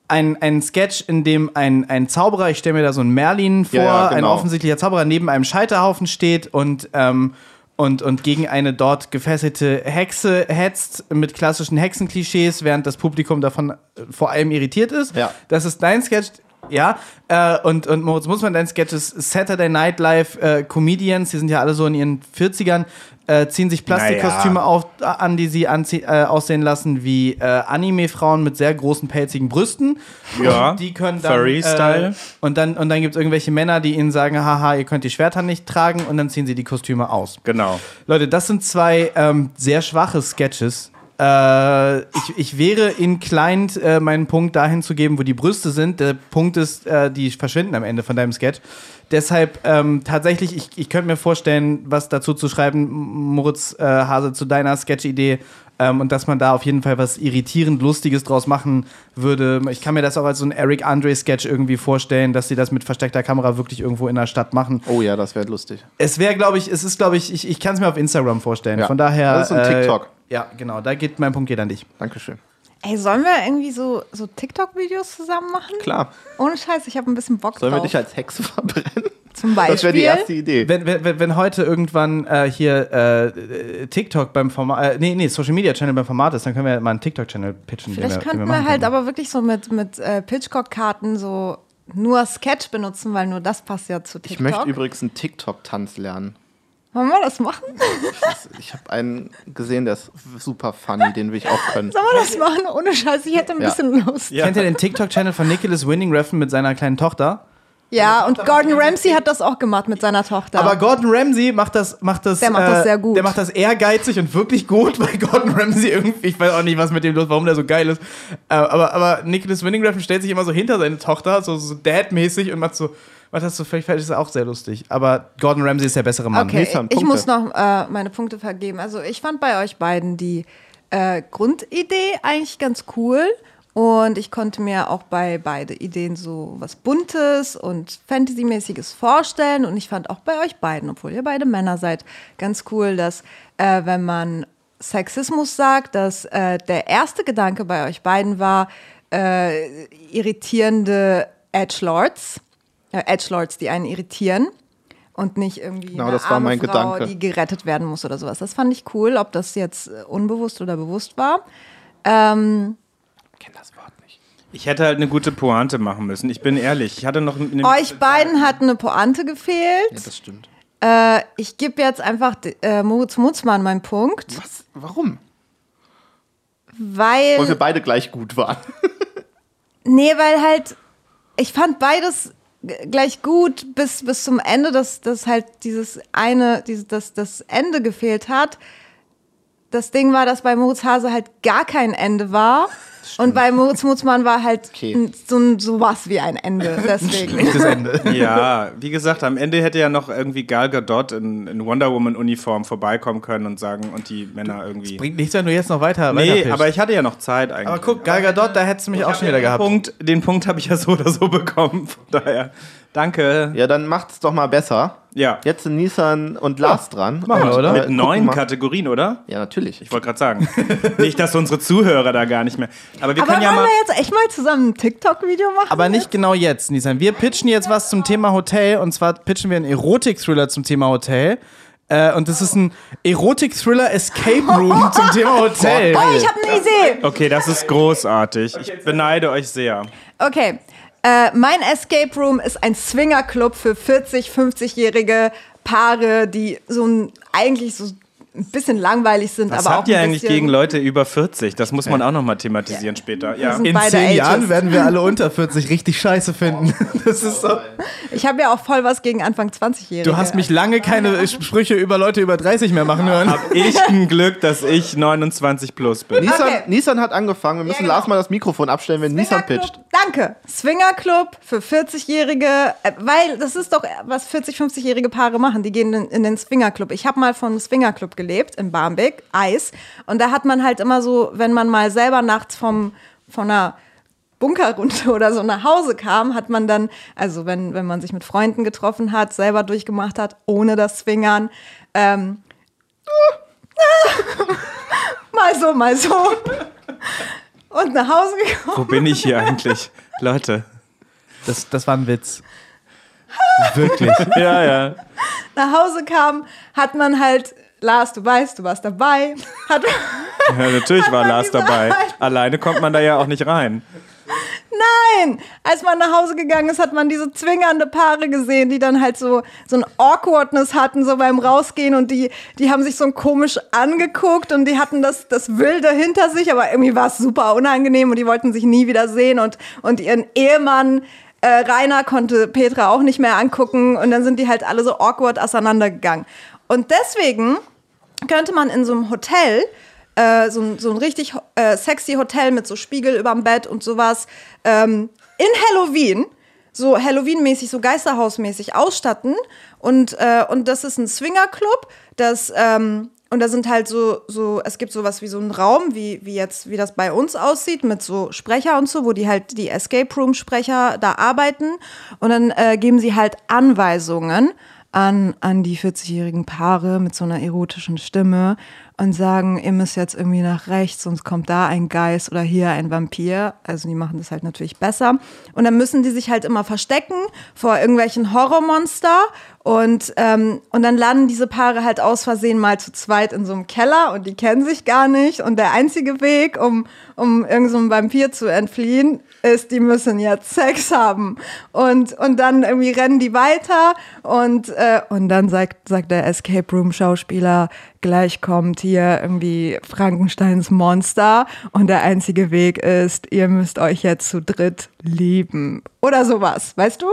ein, ein Sketch, in dem ein, ein Zauberer, ich stelle mir da so einen Merlin vor, Ja, ja, ein genau. offensichtlicher Zauberer neben einem Scheiterhaufen steht und, ähm, und, und gegen eine dort gefesselte Hexe hetzt mit klassischen Hexenklischees, während das Publikum davon äh, vor allem irritiert ist. Ja. Das ist dein Sketch. Ja, äh, und, und Moritz Mussmann, dein Sketch ist Saturday Night Live äh, Comedians, die sind ja alle so in ihren 40ern, äh, ziehen sich Plastikkostüme Naja. auf, äh, an, die sie äh, aussehen lassen wie äh, Anime-Frauen mit sehr großen, pelzigen Brüsten. Ja, Und die können dann, Furry-Style. Äh, und dann, und dann gibt es irgendwelche Männer, die ihnen sagen, haha, ihr könnt die Schwerter nicht tragen und dann ziehen sie die Kostüme aus. Genau. Leute, das sind zwei ähm, sehr schwache Sketches. Äh, ich, ich wäre inclined, äh, meinen Punkt dahin zu geben, wo die Brüste sind. Der Punkt ist, äh, die verschwinden am Ende von deinem Sketch. Deshalb ähm, tatsächlich, ich, ich könnte mir vorstellen, was dazu zu schreiben, Moritz äh, Hase, zu deiner Sketch-Idee. Ähm, und dass man da auf jeden Fall was irritierend Lustiges draus machen würde. Ich kann mir das auch als so ein Eric Andre-Sketch irgendwie vorstellen, dass sie das mit versteckter Kamera wirklich irgendwo in der Stadt machen. Oh ja, das wäre lustig. Es wäre, glaube ich, es ist, glaube ich, ich, ich kann es mir auf Instagram vorstellen. Ja. Von daher. Das ist ein TikTok. Äh, ja, genau. Da geht mein Punkt geht an dich. Dankeschön. Ey, sollen wir irgendwie so, so TikTok-Videos zusammen machen? Klar. Ohne Scheiß, ich habe ein bisschen Bock Sollen wir drauf. dich als Hexe verbrennen? Zum Beispiel. Das wäre die erste Idee. Wenn, wenn, wenn heute irgendwann äh, hier äh, TikTok beim Format, äh, nee, nee, Social Media Channel beim Format ist, dann können wir mal einen TikTok-Channel pitchen. Vielleicht den könnten wir, machen halt können. aber wirklich so mit, mit äh, Pitchcock-Karten so nur Sketch benutzen, weil nur das passt ja zu Ich TikTok. möchte übrigens einen TikTok-Tanz lernen. Wollen wir das machen? Ich habe einen gesehen, der ist super funny, den will ich auch können. Sollen wir das machen? Ohne Scheiß, ich hätte ein Ja. bisschen Lust. Ja, Kennt ihr den TikTok-Channel von Nicholas Winning Refn mit seiner kleinen Tochter? Und Gordon Ramsay hat das auch gemacht mit seiner Tochter. Aber Gordon Ramsay macht das, macht das, Der macht das sehr gut. Der macht das ehrgeizig und wirklich gut, weil Gordon Ramsay irgendwie, ich weiß auch nicht, was mit dem los, warum der so geil ist. Äh, aber, aber Nicholas Winning Refn stellt sich immer so hinter seine Tochter, so, so Dad-mäßig und macht so, macht das so, vielleicht vielleicht ist er auch sehr lustig. Aber Gordon Ramsay ist der bessere Mann. Okay, Nissan, ich muss noch äh, meine Punkte vergeben. Also ich fand bei euch beiden die äh, Grundidee eigentlich ganz cool. Und ich konnte mir auch bei beide Ideen so was Buntes und Fantasy-mäßiges vorstellen. Und ich fand auch bei euch beiden, obwohl ihr beide Männer seid, ganz cool, dass äh, wenn man Sexismus sagt, dass äh, der erste Gedanke bei euch beiden war, äh, irritierende Edgelords, äh, Edgelords, die einen irritieren und nicht irgendwie Genau, eine das war arme mein Frau, Gedanke. die gerettet werden muss oder sowas. Das fand ich cool, ob das jetzt unbewusst oder bewusst war. Ähm, kenne das Wort nicht. Ich hätte halt eine gute Pointe machen müssen. Ich bin ehrlich. Ich hatte noch eine. euch beiden hat eine Pointe gefehlt. Ja, das stimmt. Äh, ich gebe jetzt einfach äh, Moritz Mutzmann meinen Punkt, Was? Warum? weil. Weil wir beide gleich gut waren. Nee, weil halt, ich fand beides gleich gut bis, bis zum Ende, dass, dass halt dieses eine, dieses, dass das Ende gefehlt hat. Das Ding war, dass bei Moritz Hase halt gar kein Ende war. Und bei Moritz Mutzmann war halt Okay. so, ein- so was wie ein Ende. Deswegen. Das Ende. Ja, wie gesagt, am Ende hätte ja noch irgendwie Gal Gadot in, in Wonder Woman Uniform vorbeikommen können und sagen und die Männer irgendwie. Bringt nichts, wenn du jetzt noch weiter Nee, aber ich hatte ja noch Zeit eigentlich. Aber guck, Gal Gadot, da hättest du mich auch schon wieder den gehabt. Punkt, den Punkt habe ich ja so oder so bekommen. Von daher, danke. Ja, dann macht's doch mal besser. Ja, Jetzt sind Nissan und Lars dran. machen wir, oder? äh, mit neun Kategorien, oder? Ja, natürlich. Ich wollte gerade sagen. Nicht, dass unsere Zuhörer da gar nicht mehr. Aber wir Aber können wollen ja mal. wir jetzt echt mal zusammen ein TikTok-Video machen? Aber nicht genau jetzt, Nissan. Wir pitchen jetzt was zum Thema Hotel und zwar pitchen wir einen Erotik-Thriller zum Thema Hotel. Äh, und das ist ein Erotik-Thriller Escape Room zum Thema Hotel. Oh, ich habe eine Idee. Okay, das ist großartig. Ich beneide euch sehr. Okay. Äh, mein Escape Room ist ein Swingerclub für 40, 50-jährige Paare, die so ein, eigentlich so ein bisschen langweilig sind, Was aber auch habt ihr ein eigentlich gegen Leute über 40? Das muss man auch nochmal thematisieren später. Ja. In zehn Ages. Jahren werden wir alle unter 40 richtig scheiße finden. Das ist so. Ich habe ja auch voll was gegen Anfang 20-Jährige. Du hast mich lange keine Sprüche über Leute über 30 mehr machen hören. Hab ich ein Glück, dass ich 29 plus bin. Nissan, Okay. Nissan hat angefangen. Wir müssen genau. Lars mal das Mikrofon abstellen, wenn Nissan Swingerclub- pitcht. Danke. Swingerclub für 40-Jährige, äh, weil das ist doch, was 40, 50-jährige Paare machen. Die gehen in, in den Swingerclub. Ich habe mal vom Swingerclub gelebt in Barmbek, Eis. Und da hat man halt immer so, wenn man mal selber nachts vom, von einer Bunkerrunde oder so nach Hause kam, hat man dann, also wenn, wenn man sich mit Freunden getroffen hat, selber durchgemacht hat, ohne das Swingern, ähm, mal so, mal so. Und nach Hause gekommen. Wo bin ich hier eigentlich? Leute. Das, das war ein Witz. Wirklich. Ja, ja. nach Hause kam, hat man halt, Lars, du weißt, du warst dabei, hat, ja natürlich war Lars dabei. Alleine kommt man da ja auch nicht rein. nein, als man nach Hause gegangen ist, hat man diese zwingernde Paare gesehen, die dann halt so, so ein Awkwardness hatten, so beim Rausgehen und die, die haben sich so komisch angeguckt und die hatten das, das Wilde hinter sich, aber irgendwie war es super unangenehm und die wollten sich nie wieder sehen und, und ihren Ehemann, äh, Rainer konnte Petra auch nicht mehr angucken und dann sind die halt alle so awkward auseinandergegangen. Und deswegen könnte man in so einem Hotel, äh, so, ein, so ein richtig äh, sexy Hotel mit so Spiegel überm Bett und sowas, ähm, in Halloween, so Halloween-mäßig, so Geisterhausmäßig ausstatten. Und, äh, und das ist ein Swingerclub, das, ähm, und da sind halt so, so, es gibt sowas wie so einen Raum, wie, wie jetzt, wie das bei uns aussieht, mit so Sprecher und so, wo die halt die Escape Room-Sprecher da arbeiten. Und dann äh, geben sie halt Anweisungen an, an die 40-jährigen Paare mit so einer erotischen Stimme und sagen, ihr müsst jetzt irgendwie nach rechts, sonst kommt da ein Geist oder hier ein Vampir. Also die machen das halt natürlich besser. Und dann müssen die sich halt immer verstecken vor irgendwelchen Horrormonster und, ähm, und dann landen diese Paare halt aus Versehen mal zu zweit in so einem Keller und die kennen sich gar nicht. Und der einzige Weg, um, um irgendeinem so Vampir zu entfliehen, ist, die müssen jetzt Sex haben. Und, und dann irgendwie rennen die weiter und, äh, und dann sagt, sagt der Escape Room Schauspieler, gleich kommt hier irgendwie Frankensteins Monster und der einzige Weg ist, ihr müsst euch jetzt zu dritt lieben. Oder sowas, weißt du?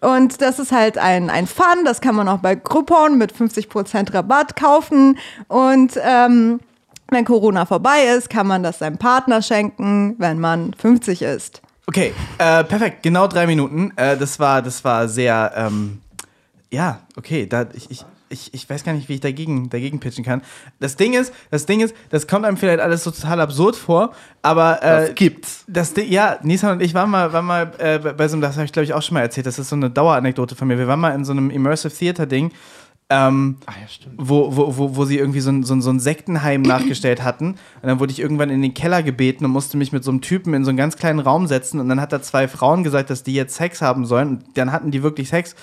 Und das ist halt ein, ein Fun, das kann man auch bei Groupon mit 50% Rabatt kaufen. Und ähm, wenn Corona vorbei ist, kann man das seinem Partner schenken, wenn man 50 ist. Okay, äh, perfekt, genau drei Minuten. Äh, das war, das war sehr, ähm, ja, okay, da, ich, ich, ich, ich weiß gar nicht, wie ich dagegen, dagegen pitchen kann. Das Ding ist, das Ding ist, das kommt einem vielleicht alles so total absurd vor, aber äh, Das gibt's. das Ding, ja, Nissan und ich waren mal, waren mal äh, bei so einem, das habe ich glaube ich auch schon mal erzählt, das ist so eine Daueranekdote von mir. Wir waren mal in so einem Immersive Theater Ding Ähm, Ah ja, wo, wo, wo, wo sie irgendwie so ein, so, ein, so ein Sektenheim nachgestellt hatten. Und dann wurde ich irgendwann in den Keller gebeten und musste mich mit so einem Typen in so einen ganz kleinen Raum setzen. Und dann hat da zwei Frauen gesagt, dass die jetzt Sex haben sollen. Und dann hatten die wirklich Sex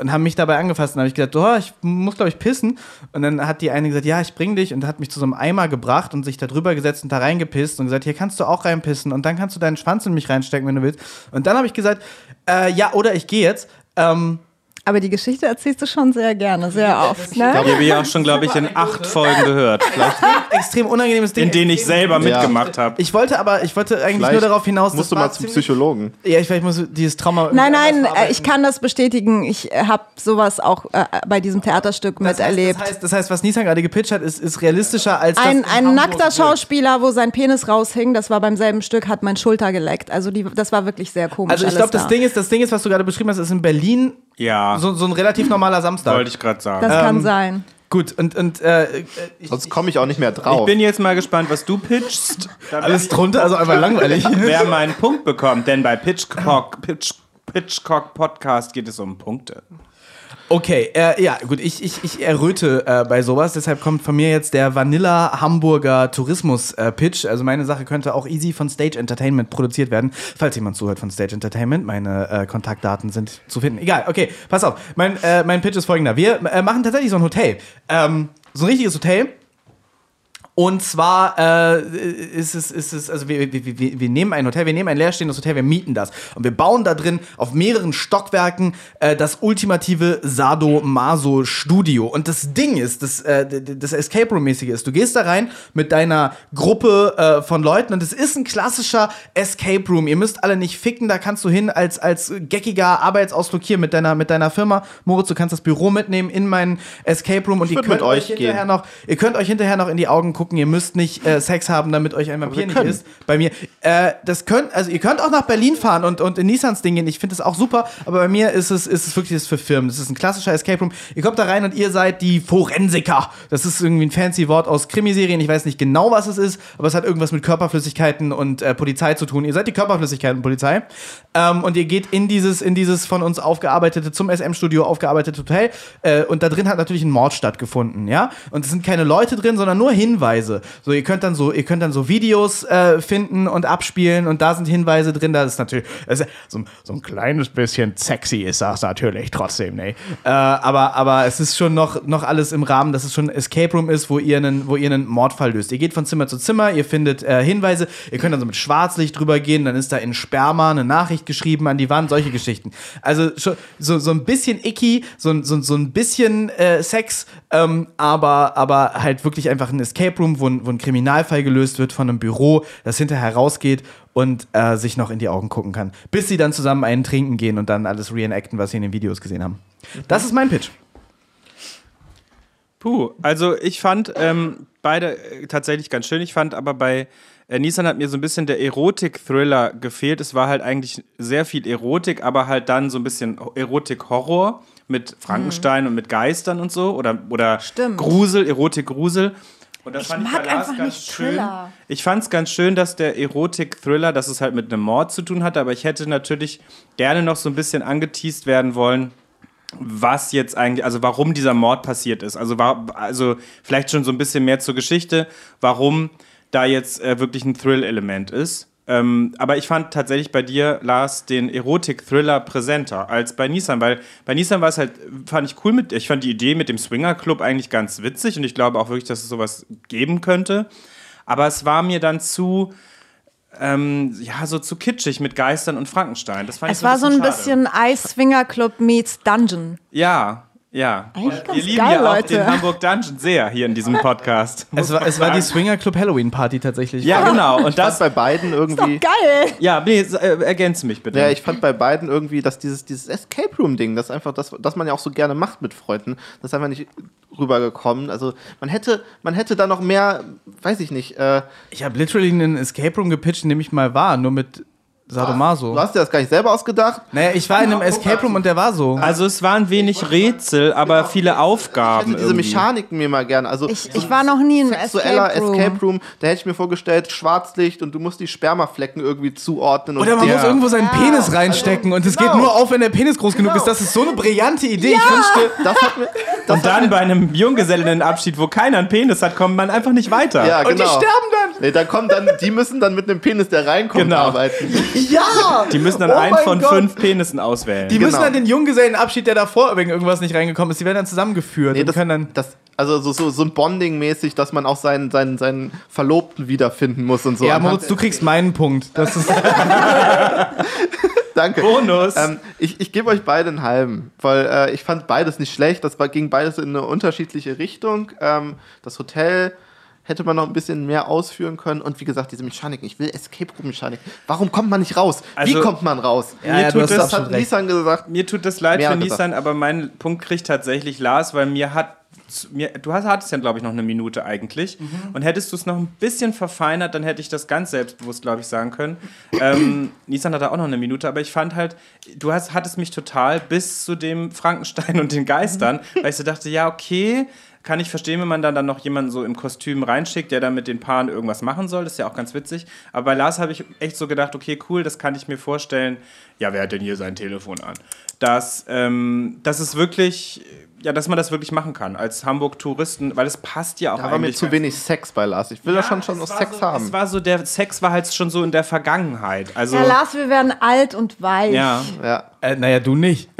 und haben mich dabei angefasst. Und habe ich gesagt, oh, ich muss, glaube ich, pissen. Und dann hat die eine gesagt, ja, ich bring dich. Und hat mich zu so einem Eimer gebracht und sich da drüber gesetzt und da reingepisst und gesagt, hier kannst du auch reinpissen. Und dann kannst du deinen Schwanz in mich reinstecken, wenn du willst. Und dann habe ich gesagt, äh, ja, oder ich gehe jetzt. Ähm, Aber die Geschichte erzählst du schon sehr gerne, sehr oft. Ne? Die habe ich auch schon, glaube ich, in acht Folgen gehört, vielleicht, extrem unangenehmes Ding. in denen ich selber mitgemacht habe. Ich wollte aber, ich wollte eigentlich Vielleicht nur darauf hinaus, musst das du mal zum Psychologen. Ja, ich, vielleicht muss dieses Trauma. Nein, nein, äh, ich kann das bestätigen. Ich habe sowas auch äh, bei diesem Theaterstück das heißt, miterlebt. Das heißt, das heißt, was Nissan gerade gepitcht hat, ist, ist realistischer als das ein in ein nackter. Schauspieler, wo sein Penis raushing, das war beim selben Stück, hat mein Schulter geleckt. Also die, das war wirklich sehr komisch. Also ich glaube, das da. Ding ist, das Ding ist, was du gerade beschrieben hast, ist in Berlin Ja, so, so ein relativ normaler Samstag. wollte ich gerade sagen. Das kann ähm, sein. Gut, und, und äh, ich, Sonst komme ich auch nicht mehr drauf. Ich bin jetzt mal gespannt, was du pitchst. alles drunter, also einfach langweilig. Wer meinen Punkt bekommt, denn bei Pitchcock, Pitch, Pitchcock Podcast geht es um Punkte. Okay, äh, ja, gut, ich, ich, ich erröte äh, bei sowas, deshalb kommt von mir jetzt der Vanilla Hamburger Tourismus-Pitch. also meine Sache könnte auch easy von Stage Entertainment produziert werden. Falls jemand zuhört von Stage Entertainment, meine äh, Kontaktdaten sind zu finden. Egal, okay, pass auf. Mein, äh, mein Pitch ist folgender. Wir äh, machen tatsächlich so ein Hotel. Ähm, so ein richtiges Hotel. Und zwar äh, ist es, ist es, also wir, wir, wir, wir nehmen ein Hotel, wir nehmen ein leerstehendes Hotel, wir mieten das. Und wir bauen da drin auf mehreren Stockwerken äh, das ultimative Sado-Maso-Studio. Und das Ding ist, das, äh, das Escape Room-mäßige ist, du gehst da rein mit deiner Gruppe äh, von Leuten und es ist ein klassischer Escape Room. Ihr müsst alle nicht ficken, da kannst du hin als, als geckiger Arbeitsausflug hier mit deiner, mit deiner Firma. Moritz, du kannst das Büro mitnehmen in meinen Escape Room und ihr könnt euch euch hinterher gehen. noch, ihr könnt euch hinterher noch in die Augen gucken. Ihr müsst nicht äh, Sex haben, damit euch ein Vampir nicht ist. Bei mir, äh, das könnt, also ihr könnt auch nach Berlin fahren und, und in Nissans Ding gehen. Ich finde das auch super, aber bei mir ist es, ist es wirklich das für Firmen. Das ist ein klassischer Escape Room. Ihr kommt da rein und ihr seid die Forensiker. Das ist irgendwie ein fancy Wort aus Krimiserien. Ich weiß nicht genau, was es ist, aber es hat irgendwas mit Körperflüssigkeiten und äh, Polizei zu tun. Ihr seid die Körperflüssigkeiten-Polizei. Ähm, und ihr geht in dieses, in dieses von uns aufgearbeitete, zum SM-Studio aufgearbeitete Hotel. Äh, und da drin hat natürlich ein Mord stattgefunden, ja. Und es sind keine Leute drin, sondern nur Hinweise. So, ihr könnt dann so, ihr könnt dann so Videos äh, finden und abspielen und da sind Hinweise drin. Da ist natürlich das so, ein- so ein kleines bisschen sexy ist das natürlich trotzdem, ne? Äh, aber, aber es ist schon noch, noch alles im Rahmen, dass es schon ein Escape Room ist, wo ihr einen, wo ihr einen Mordfall löst. Ihr geht von Zimmer zu Zimmer, ihr findet äh, Hinweise, ihr könnt dann so mit Schwarzlicht drüber gehen, dann ist da in Sperma eine Nachricht geschrieben an die Wand, solche Geschichten. Also so, so ein bisschen icky, so, ein- so, so ein bisschen äh, Sex, ähm, aber, aber halt wirklich einfach ein Escape Room, wo, ein- wo ein Kriminalfall gelöst wird von einem Büro, das hinterher rausgeht und äh, sich noch in die Augen gucken kann. Bis sie dann zusammen einen trinken gehen und dann alles reenacten, was sie in den Videos gesehen haben. Das ist mein Pitch. Puh, also ich fand ähm, beide äh, tatsächlich ganz schön. Ich fand aber bei äh, Nissan hat mir so ein bisschen der Erotik-Thriller gefehlt. Es war halt eigentlich sehr viel Erotik, aber halt dann so ein bisschen Erotik-Horror mit Frankenstein und mit Geistern und so. Oder, oder Stimmt. Grusel, Erotik-Grusel. Und das Ich fand ich mag bei Lars einfach ganz schön. Thriller. Ich fand es ganz schön, dass der Erotik-Thriller, dass es halt mit einem Mord zu tun hatte, aber ich hätte natürlich gerne noch so ein bisschen angeteased werden wollen, was jetzt eigentlich, also warum dieser Mord passiert ist. Also, war, also vielleicht schon so ein bisschen mehr zur Geschichte, warum da jetzt äh, wirklich ein Thrill-Element ist. Ähm, aber ich fand tatsächlich bei dir, Lars, den Erotik-Thriller präsenter als bei Nissan, weil bei Nissan war es halt, fand ich cool mit, ich fand die Idee mit dem Swinger-Club eigentlich ganz witzig und ich glaube auch wirklich, dass es sowas geben könnte. Aber es war mir dann zu, ähm, ja, so zu kitschig mit Geistern und Frankenstein. Das fand Es ich war so ein bisschen Ice Swinger Club meets Dungeon. Ja, ja. Eigentlich Und ganz wir lieben geil, ja auch Leute. den Hamburg Dungeon sehr hier in diesem Podcast. Es war, es war die Swinger Club Halloween Party tatsächlich. ja, genau. Und Ich fand das. bei beiden irgendwie. Geil! Ja, nee, äh, ergänze mich bitte. Ja, ich fand bei beiden irgendwie, dass dieses, dieses Escape Room-Ding, das einfach das, das man ja auch so gerne macht mit Freunden, das ist einfach nicht rübergekommen. Also man hätte, man hätte da noch mehr, weiß ich nicht, äh, Ich habe literally einen Escape Room gepitcht, in dem ich mal war, nur mit Sadomaso. du hast dir das gar nicht selber ausgedacht. Naja, ich war in einem Escape Room und der war so. also es waren wenig Rätsel, aber viele Ich Aufgaben. hätte diese. Mechaniken mir mal gerne. Also Ich, ich war noch nie in einem Escape Room. Escape Room, da hätte ich mir vorgestellt, Schwarzlicht und du musst die Spermaflecken irgendwie zuordnen. Oder und man der- muss irgendwo seinen Penis reinstecken und es geht genau. nur auf, wenn der Penis groß genug ist. Das ist so eine brillante Idee. Ich wünschte, das hat mir, Und dann bei einem Junggesellenabschied, wo keiner einen Penis hat, kommt man einfach nicht weiter. Ja, genau. Und die sterben dann. Nee, da kommt dann, die müssen dann mit einem Penis, der reinkommt, Genau. arbeiten. Ja! Die müssen dann Oh einen von Gott. fünf Penissen auswählen. Die müssen Genau. dann den Junggesellenabschied, der davor wegen irgendwas nicht reingekommen ist, die werden dann zusammengeführt Nee, und das, können dann. das, also so, so, so ein Bonding-mäßig, dass man auch seinen, seinen, seinen Verlobten wiederfinden muss und so. ja, Moritz, du kriegst meinen Punkt. Das ist, Danke. Bonus. Ähm, ich ich gebe euch beide einen halben, weil äh, ich fand beides nicht schlecht. Das war, ging beides in eine unterschiedliche Richtung. Ähm, das Hotel hätte man noch ein bisschen mehr ausführen können. Und wie gesagt, diese Mechaniken. Ich will Escape Room Mechanik. Warum kommt man nicht raus? wie Also- kommt man raus? Ja, ja, tut das- hat. Nissan gesagt. Mir tut das leid für gesagt. Nissan, aber mein Punkt kriegt tatsächlich Lars, weil mir hat. Mir, du hast, hattest ja, glaube ich, noch eine Minute eigentlich. Mhm. Und hättest du es noch ein bisschen verfeinert, dann hätte ich das ganz selbstbewusst, glaube ich, sagen können. ähm, Nissan hatte auch noch eine Minute, aber ich fand halt, du hast, hattest mich total bis zu dem Frankenstein und den Geistern, Mhm. weil ich so dachte, ja, okay, kann ich verstehen, wenn man dann, dann noch jemanden so im Kostüm reinschickt, der dann mit den Paaren irgendwas machen soll. Das ist ja auch ganz witzig. Aber bei Lars habe ich echt so gedacht, okay, cool, das kann ich mir vorstellen. Ja, wer hat denn hier sein Telefon an? Dass, ähm, dass es wirklich, ja, dass man das wirklich machen kann als Hamburg-Touristen, weil es passt ja auch Da war mir zu wenig Sex bei Lars. Ich will ja, schon schon es noch Sex so, haben. Es war so, der Sex war halt schon so in der Vergangenheit. Also, Ja, Lars, wir werden alt und weich. ja, ja. äh, naja, du nicht.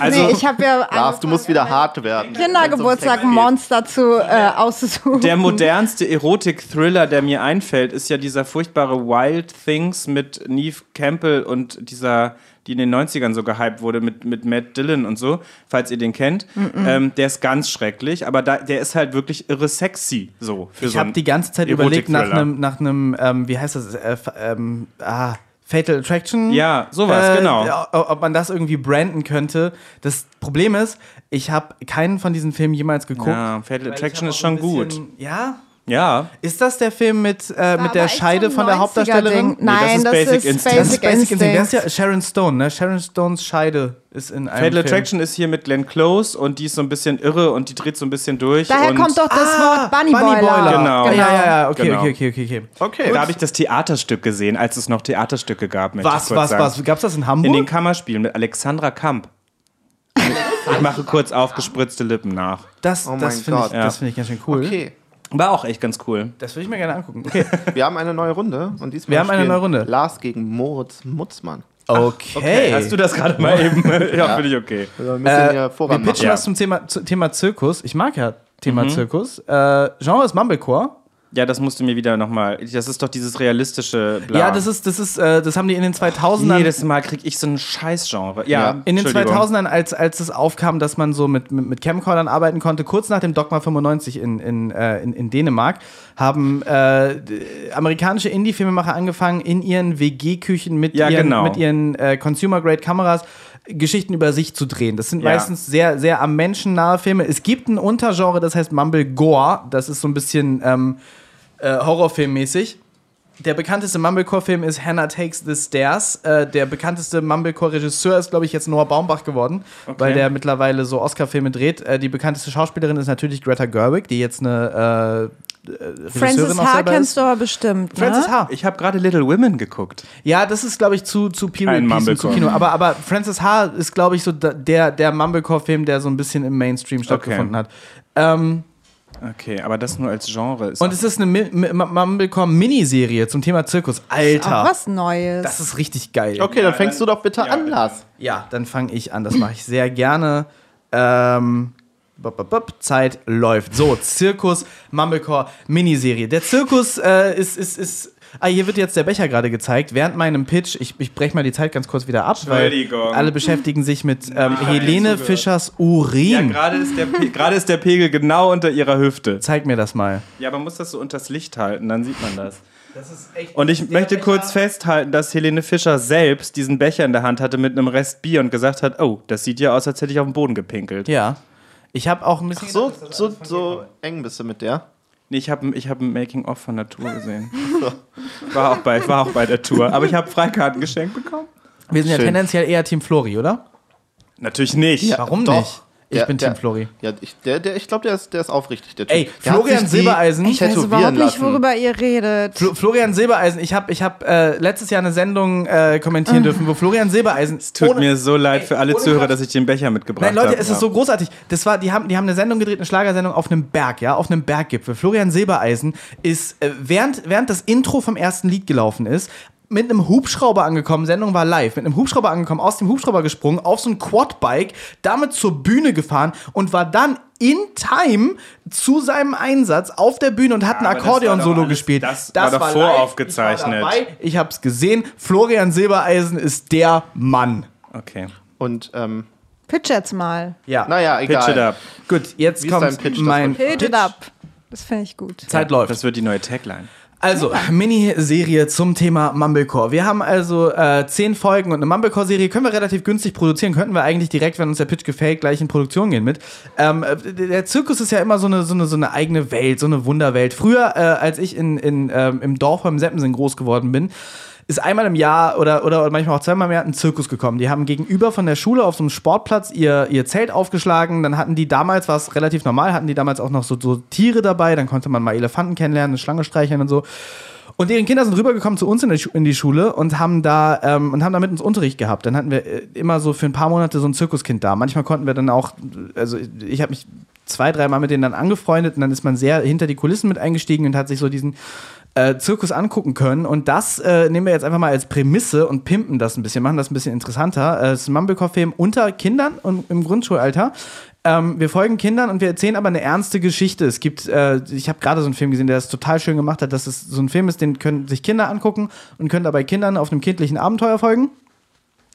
also nee, ich habe ja Lars, du musst wieder hart werden. Kindergeburtstag Monster zu äh, auszusuchen. der modernste Erotik-Thriller, der mir einfällt, ist ja dieser furchtbare Wild Things mit Neve Campbell und dieser, die in den 90ern so gehypt wurde, mit, mit Matt Dillon und so, falls ihr den kennt. Ähm, der ist ganz schrecklich, aber da, der ist halt wirklich irre sexy, so. Für Ich so habe die ganze Zeit überlegt nach einem, nach einem, ähm, wie heißt das, äh, ähm, ah, Fatal Attraction. Ja, sowas, genau. ja, Ob man das irgendwie branden könnte. Das Problem ist, ich habe keinen von diesen Filmen jemals geguckt. Ja, Fatal Attraction ist schon gut. Ja? Ja. Ist das der Film mit, äh, mit der Scheide von der 90er Hauptdarstellerin? Ding. Nein, das das ist ist, Basic Instinct. Basic, Das ist Basic Instinct. Wer ist Instinct. ja Sharon Stone, ne? Sharon Stones Scheide ist in einem Fatal Film. Attraction ist hier mit Glenn Close und die ist so ein bisschen irre und die dreht so ein bisschen durch. Daher und kommt doch das Wort Bunny, Boiler. Genau. Ja, ja, ja, okay, Genau. okay, okay, okay, okay. Okay. Da habe ich das Theaterstück gesehen, als es noch Theaterstücke gab. möchte Was, was, sagen. was? Gab's das in Hamburg? In den Kammerspielen mit Alexandra Kamp. Ich mache kurz aufgespritzte Lippen nach. das Oh das finde ich, das find ich ganz schön cool. Okay. War auch echt ganz cool. Das würde ich mir gerne angucken. Okay. Wir haben eine neue Runde. Und diesmal Wir haben eine neue Runde. Lars gegen Moritz Mutzmann. Okay. Hast du das gerade mal eben? ja, finde ich okay. Also ein bisschen Äh, hier wir pitchen machen. Ja. was zum Thema, zu, Thema Zirkus. Ich mag ja Thema Zirkus. Äh, Genre ist Mumblecore. Ja, das musst du mir wieder nochmal. Das ist doch dieses realistische Bla. Ja, das ist, das ist, äh, das haben die in den 2000ern. Jedes Mal krieg ich so ein Scheißgenre. Ja, Ja. in den Entschuldigung. 2000ern, als, als es aufkam, dass man so mit, mit, mit Camcordern arbeiten konnte, kurz nach dem Dogma 95 in, in, äh, in, in Dänemark, haben äh, amerikanische Indie-Filmemacher angefangen, in ihren WG-Küchen mit, Ja, ihren, genau. mit ihren äh, Consumer-Grade-Kameras Geschichten über sich zu drehen. Das sind Ja. meistens sehr, sehr am Menschen nahe Filme. Es gibt ein Untergenre, das heißt Mumble Gore. Das ist so ein bisschen ähm, äh, Horrorfilmmäßig. Der bekannteste Mumblecore-Film ist Hannah Takes the Stairs. Äh, der bekannteste Mumblecore-Regisseur ist, glaube ich, jetzt Noah Baumbach geworden, weil der mittlerweile so Oscar-Filme dreht. Äh, die bekannteste Schauspielerin ist natürlich Greta Gerwig, die jetzt eine äh, äh, auch H. kennst du aber bestimmt. Francis ne? H. Ich habe gerade Little Women geguckt. Ja, das ist, glaube ich, zu, zu Period Ein Piece zu Mumblecore. Kino. Aber, aber Francis H. ist, glaube ich, so der, der Mumblecore-Film, der so ein bisschen im Mainstream stattgefunden hat. Ähm, Okay, aber das nur als Genre ist. und es ist eine Mi- Mi- Mumblecore-Miniserie zum Thema Zirkus. Alter, Auch was Neues. das ist richtig geil. Okay, dann fängst du doch bitte an, Lars. Ja, dann fange ich an. Das mache ich sehr gerne. Ähm, bop, bop, bop, Zeit läuft. So, Zirkus, Mumblecore, Miniserie. Der Zirkus äh, ist, ist, ist. Ah, hier wird jetzt der Becher gerade gezeigt. Während meinem Pitch, ich, ich breche mal die Zeit ganz kurz wieder ab, weil Entschuldigung. alle beschäftigen sich mit ähm, Nein, Helene zugehört. Fischers ja, Urin. gerade ist, der gerade ist der Pegel genau unter ihrer Hüfte. Zeig mir das mal. Ja, man muss das so unters Licht halten, dann sieht man das. Und ich möchte kurz festhalten, dass Helene Fischer selbst diesen Becher in der Hand hatte mit einem Rest Bier und gesagt hat, oh, das sieht ja aus, als hätte ich auf den Boden gepinkelt. Ja. Ich habe auch ein bisschen. So, gedacht, das so, so eng bist du mit der. Nee, ich habe ich hab ein Making-of von der Tour gesehen. War auch bei, ich war auch bei der Tour. Aber ich habe Freikarten geschenkt bekommen. Wir sind ja Schön. tendenziell eher Team Flori, oder? Natürlich nicht. Warum doch. nicht? Ich Der- bin Team der- Flori. Ja, ich, der, der, ich glaube, der ist, der ist aufrichtig, der Typ. Ey, Der Florian Silbereisen- Ich weiß überhaupt nicht, worüber ihr redet. Flo Florian Silbereisen, ich habe ich hab, äh, letztes Jahr eine Sendung äh, kommentieren dürfen, wo Florian Silbereisen. Es Tut mir so leid für alle Zuhörer, dass ich den Becher mitgebracht Nein, habe. Leute, es ist so großartig. Das war, die haben, die haben eine Sendung gedreht, eine Schlagersendung auf einem Berg, ja, auf einem Berggipfel. Florian Silbereisen ist, äh, während, während das Intro vom ersten Lied gelaufen ist, mit einem Hubschrauber angekommen, Sendung war live, mit einem Hubschrauber angekommen, aus dem Hubschrauber gesprungen, auf so ein Quadbike, damit zur Bühne gefahren und war dann in Time zu seinem Einsatz auf der Bühne und hat ein das war Akkordeon-Solo gespielt. das war davor live, aufgezeichnet. Ich, war dabei, ich hab's gesehen. Florian Silbereisen ist der Mann. Okay. Und, ähm, Pitch jetzt mal. Ja. naja, egal. Pitch it up. Gut, jetzt Wie ist kommt dein Pitch, das mein wollte Pitch it up. Das finde ich gut. Zeit läuft. Das wird die neue Tagline. Also, Miniserie zum Thema Mumblecore. Wir haben also äh, zehn Folgen und eine Mumblecore-Serie können wir relativ günstig produzieren. Könnten wir eigentlich direkt, wenn uns der Pitch gefällt, gleich in Produktion gehen mit. Ähm, äh, der Zirkus ist ja immer so eine, so eine, so eine eigene Welt, so eine Wunderwelt. Früher, äh, als ich in, in, ähm, im Dorf beim Seppensen groß geworden bin, ist einmal im Jahr oder, oder manchmal auch zweimal im Jahr ein Zirkus gekommen. Die haben gegenüber von der Schule auf so einem Sportplatz ihr, ihr Zelt aufgeschlagen. Dann hatten die damals, war es relativ normal, hatten die damals auch noch so, so Tiere dabei. Dann konnte man mal Elefanten kennenlernen, eine Schlange streicheln und so. Und deren Kinder sind rübergekommen zu uns in in die Schule und haben da ähm, und haben da uns Unterricht gehabt. Dann hatten wir äh, immer so für ein paar Monate so ein Zirkuskind da. Manchmal konnten wir dann auch, also ich habe mich zwei, dreimal mit denen dann angefreundet und dann ist man sehr hinter die Kulissen mit eingestiegen und hat sich so diesen äh, Zirkus angucken können. Und das äh, nehmen wir jetzt einfach mal als Prämisse und pimpen das ein bisschen, machen das ein bisschen interessanter. Äh, Es ist ein Mumblecore-Film unter Kindern und im Grundschulalter. Ähm, wir folgen Kindern und wir erzählen aber eine ernste Geschichte. Es gibt, äh, ich habe gerade so einen Film gesehen, der das total schön gemacht hat, dass es so ein Film ist, den können sich Kinder angucken und können dabei Kindern auf einem kindlichen Abenteuer folgen.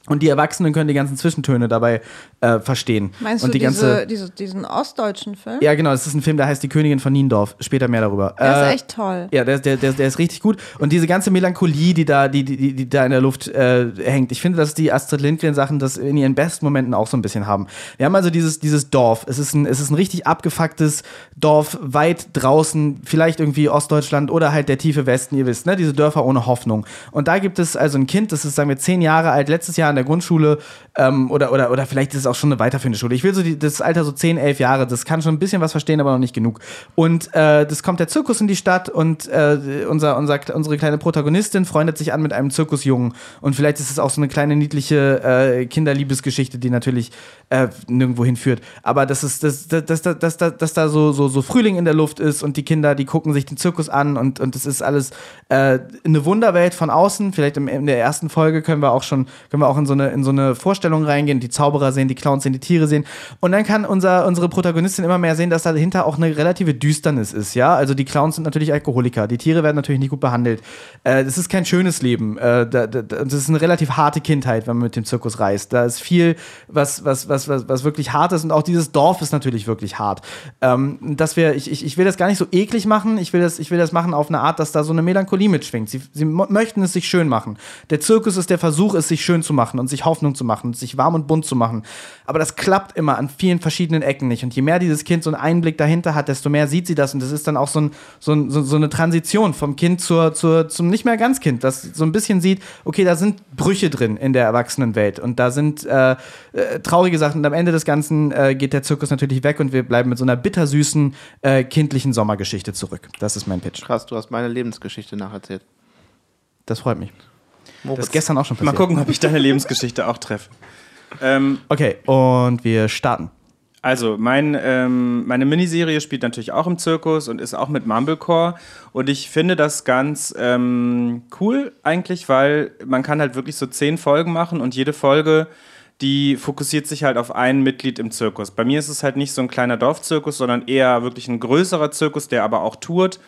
Und die Erwachsenen können die ganzen Zwischentöne dabei äh, verstehen. Meinst und du die diese, diese, diesen ostdeutschen Film? ja, genau, das ist ein Film, der heißt Die Königin von Niendorf. Später mehr darüber. Der Äh, ist echt toll. ja, der, der, der, der ist richtig gut. Und diese ganze Melancholie, die da, die, die, die da in der Luft äh, hängt, ich finde, dass die Astrid Lindgren-Sachen das in ihren besten Momenten auch so ein bisschen haben. Wir haben also dieses, dieses Dorf. Es ist, ein, es ist ein richtig abgefucktes Dorf, weit draußen, vielleicht irgendwie Ostdeutschland oder halt der tiefe Westen, ihr wisst, ne? Diese Dörfer ohne Hoffnung. Und da gibt es also ein Kind, das ist, sagen wir, zehn Jahre alt, letztes Jahr in der Grundschule ähm, oder, oder, oder vielleicht ist es auch schon eine weiterführende Schule. Ich will so die, das Alter so 10, 11 Jahre, das kann schon ein bisschen was verstehen, aber noch nicht genug. Und äh, das kommt der Zirkus in die Stadt und äh, unser, unser, unsere kleine Protagonistin freundet sich an mit einem Zirkusjungen. Und vielleicht ist es auch so eine kleine niedliche äh, Kinderliebesgeschichte, die natürlich äh, nirgendwo hinführt. Aber dass es, dass, dass, dass, dass, dass, dass, dass da so, so, so Frühling in der Luft ist und die Kinder, die gucken sich den Zirkus an und, und es ist alles äh, eine Wunderwelt von außen. Vielleicht im, in der ersten Folge können wir auch schon, können wir auch in so eine, in so eine Vorstellung reingehen, die Zauberer sehen, die Clowns sehen, die Tiere sehen. Und dann kann unser, unsere Protagonistin immer mehr sehen, dass dahinter auch eine relative Düsternis ist, ja. Also die Clowns sind natürlich Alkoholiker, die Tiere werden natürlich nicht gut behandelt. Äh, ist kein schönes Leben. Äh, da, da, das ist eine relativ harte Kindheit, wenn man mit dem Zirkus reist. Da ist viel, was, was, was, was, was wirklich hart ist und auch dieses Dorf ist natürlich wirklich hart. Ähm, dass wir, ich, ich, ich will das gar nicht so eklig machen, ich will das, ich will das machen auf eine Art, dass da so eine Melancholie mitschwingt. Sie, sie möchten es sich schön machen. Der Zirkus ist der Versuch, es sich schön zu machen und sich Hoffnung zu machen sich warm und bunt zu machen. Aber das klappt immer an vielen verschiedenen Ecken nicht. Und je mehr dieses Kind so einen Einblick dahinter hat, desto mehr sieht sie das. Und das ist dann auch so, ein, so, ein, so, eine Transition vom Kind zur, zur, zum nicht mehr ganz Kind, das so ein bisschen sieht, okay, da sind Brüche drin in der Erwachsenenwelt. Und da sind äh, äh, traurige Sachen. Und am Ende des Ganzen äh, geht der Zirkus natürlich weg und wir bleiben mit so einer bittersüßen, äh, kindlichen Sommergeschichte zurück. Das ist mein Pitch. Krass, du hast meine Lebensgeschichte nacherzählt. Das freut mich. Das Moritz. ist gestern auch schon Mal passiert. gucken, ob ich deine Lebensgeschichte auch treffe. Ähm, Okay, und wir starten. Also, mein, ähm, meine Miniserie spielt natürlich auch im Zirkus und ist auch mit Mumblecore. Und ich finde das ganz ähm, cool eigentlich, weil man kann halt wirklich so zehn Folgen machen und jede Folge, die fokussiert sich halt auf ein Mitglied im Zirkus. Bei mir ist es halt nicht so ein kleiner Dorfzirkus, sondern eher wirklich ein größerer Zirkus, der aber auch tourt.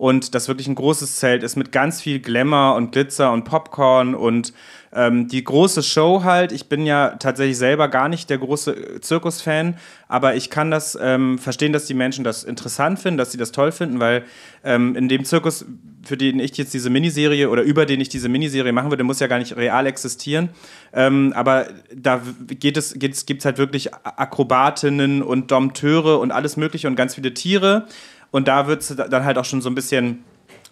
Und das wirklich ein großes Zelt ist mit ganz viel Glamour und Glitzer und Popcorn und ähm, die große Show halt. Ich bin ja tatsächlich selber gar nicht der große äh, Zirkusfan, aber ich kann das ähm, verstehen, dass die Menschen das interessant finden, dass sie das toll finden, weil ähm, in dem Zirkus, für den ich jetzt diese Miniserie oder über den ich diese Miniserie machen würde, muss ja gar nicht real existieren. Ähm, aber da geht es, geht es, gibt es halt wirklich Akrobatinnen und Dompteure und alles Mögliche und ganz viele Tiere. Und da wird es dann halt auch schon so ein bisschen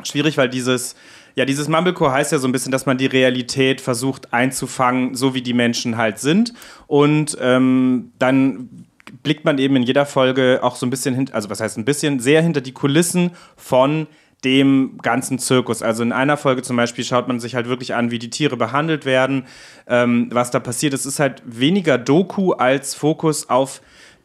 schwierig, weil dieses, ja, dieses Mumblecore heißt ja so ein bisschen, dass man die Realität versucht einzufangen, so wie die Menschen halt sind. Und ähm, dann blickt man eben in jeder Folge auch so ein bisschen hinter, also was heißt ein bisschen, sehr hinter die Kulissen von dem ganzen Zirkus. Also in einer Folge zum Beispiel schaut man sich halt wirklich an, wie die Tiere behandelt werden, ähm, was da passiert. Es ist halt weniger Doku als Fokus auf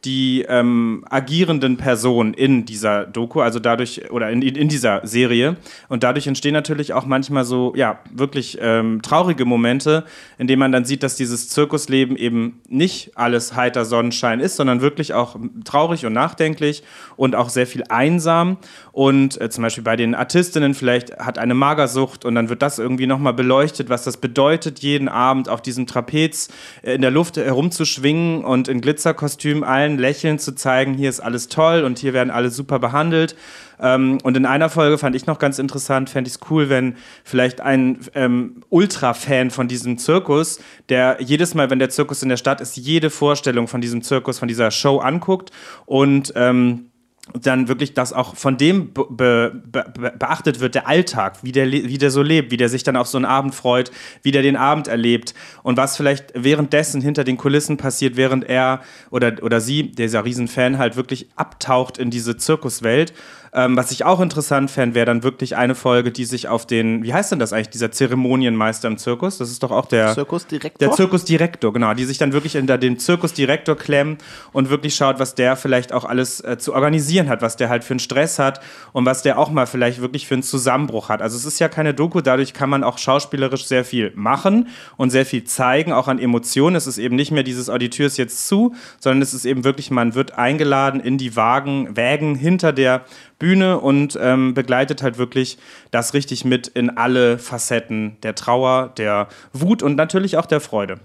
die ähm, agierenden Personen in dieser Doku, also dadurch, oder in, in dieser Serie. Und dadurch entstehen natürlich auch manchmal so, ja, wirklich ähm, traurige Momente, in denen man dann sieht, dass dieses Zirkusleben eben nicht alles heiter Sonnenschein ist, sondern wirklich auch traurig und nachdenklich und auch sehr viel einsam. Und äh, zum Beispiel bei den Artistinnen vielleicht hat eine Magersucht und dann wird das irgendwie nochmal beleuchtet, was das bedeutet, jeden Abend auf diesem Trapez äh, in der Luft herumzuschwingen und in Glitzerkostüm allen Lächeln zu zeigen, hier ist alles toll und hier werden alle super behandelt. Ähm, und in einer Folge fand ich noch ganz interessant, fände ich es cool, wenn vielleicht ein ähm, Ultra-Fan von diesem Zirkus, der jedes Mal, wenn der Zirkus in der Stadt ist, jede Vorstellung von diesem Zirkus, von dieser Show anguckt und ähm, dann wirklich das auch von dem be be beachtet wird, der Alltag, wie der, wie der so lebt, wie der sich dann auf so einen Abend freut, wie der den Abend erlebt und was vielleicht währenddessen hinter den Kulissen passiert, während er oder, oder sie, dieser Riesenfan, halt wirklich abtaucht in diese Zirkuswelt ähm, was ich auch interessant fände, wäre dann wirklich eine Folge, die sich auf den, wie heißt denn das eigentlich, dieser Zeremonienmeister im Zirkus? Das ist doch auch der Zirkusdirektor? Der Zirkusdirektor, genau. Die sich dann wirklich hinter den Zirkusdirektor klemmen und wirklich schaut, was der vielleicht auch alles äh, zu organisieren hat, was der halt für einen Stress hat und was der auch mal vielleicht wirklich für einen Zusammenbruch hat. Also es ist ja keine Doku, dadurch kann man auch schauspielerisch sehr viel machen und sehr viel zeigen, auch an Emotionen. Es ist eben nicht mehr dieses, oh, die Tür ist jetzt zu, sondern es ist eben wirklich, man wird eingeladen in die Wagen, Wägen hinter der Bühne und ähm, begleitet halt wirklich das richtig mit in alle Facetten der Trauer, der Wut und natürlich auch der Freude.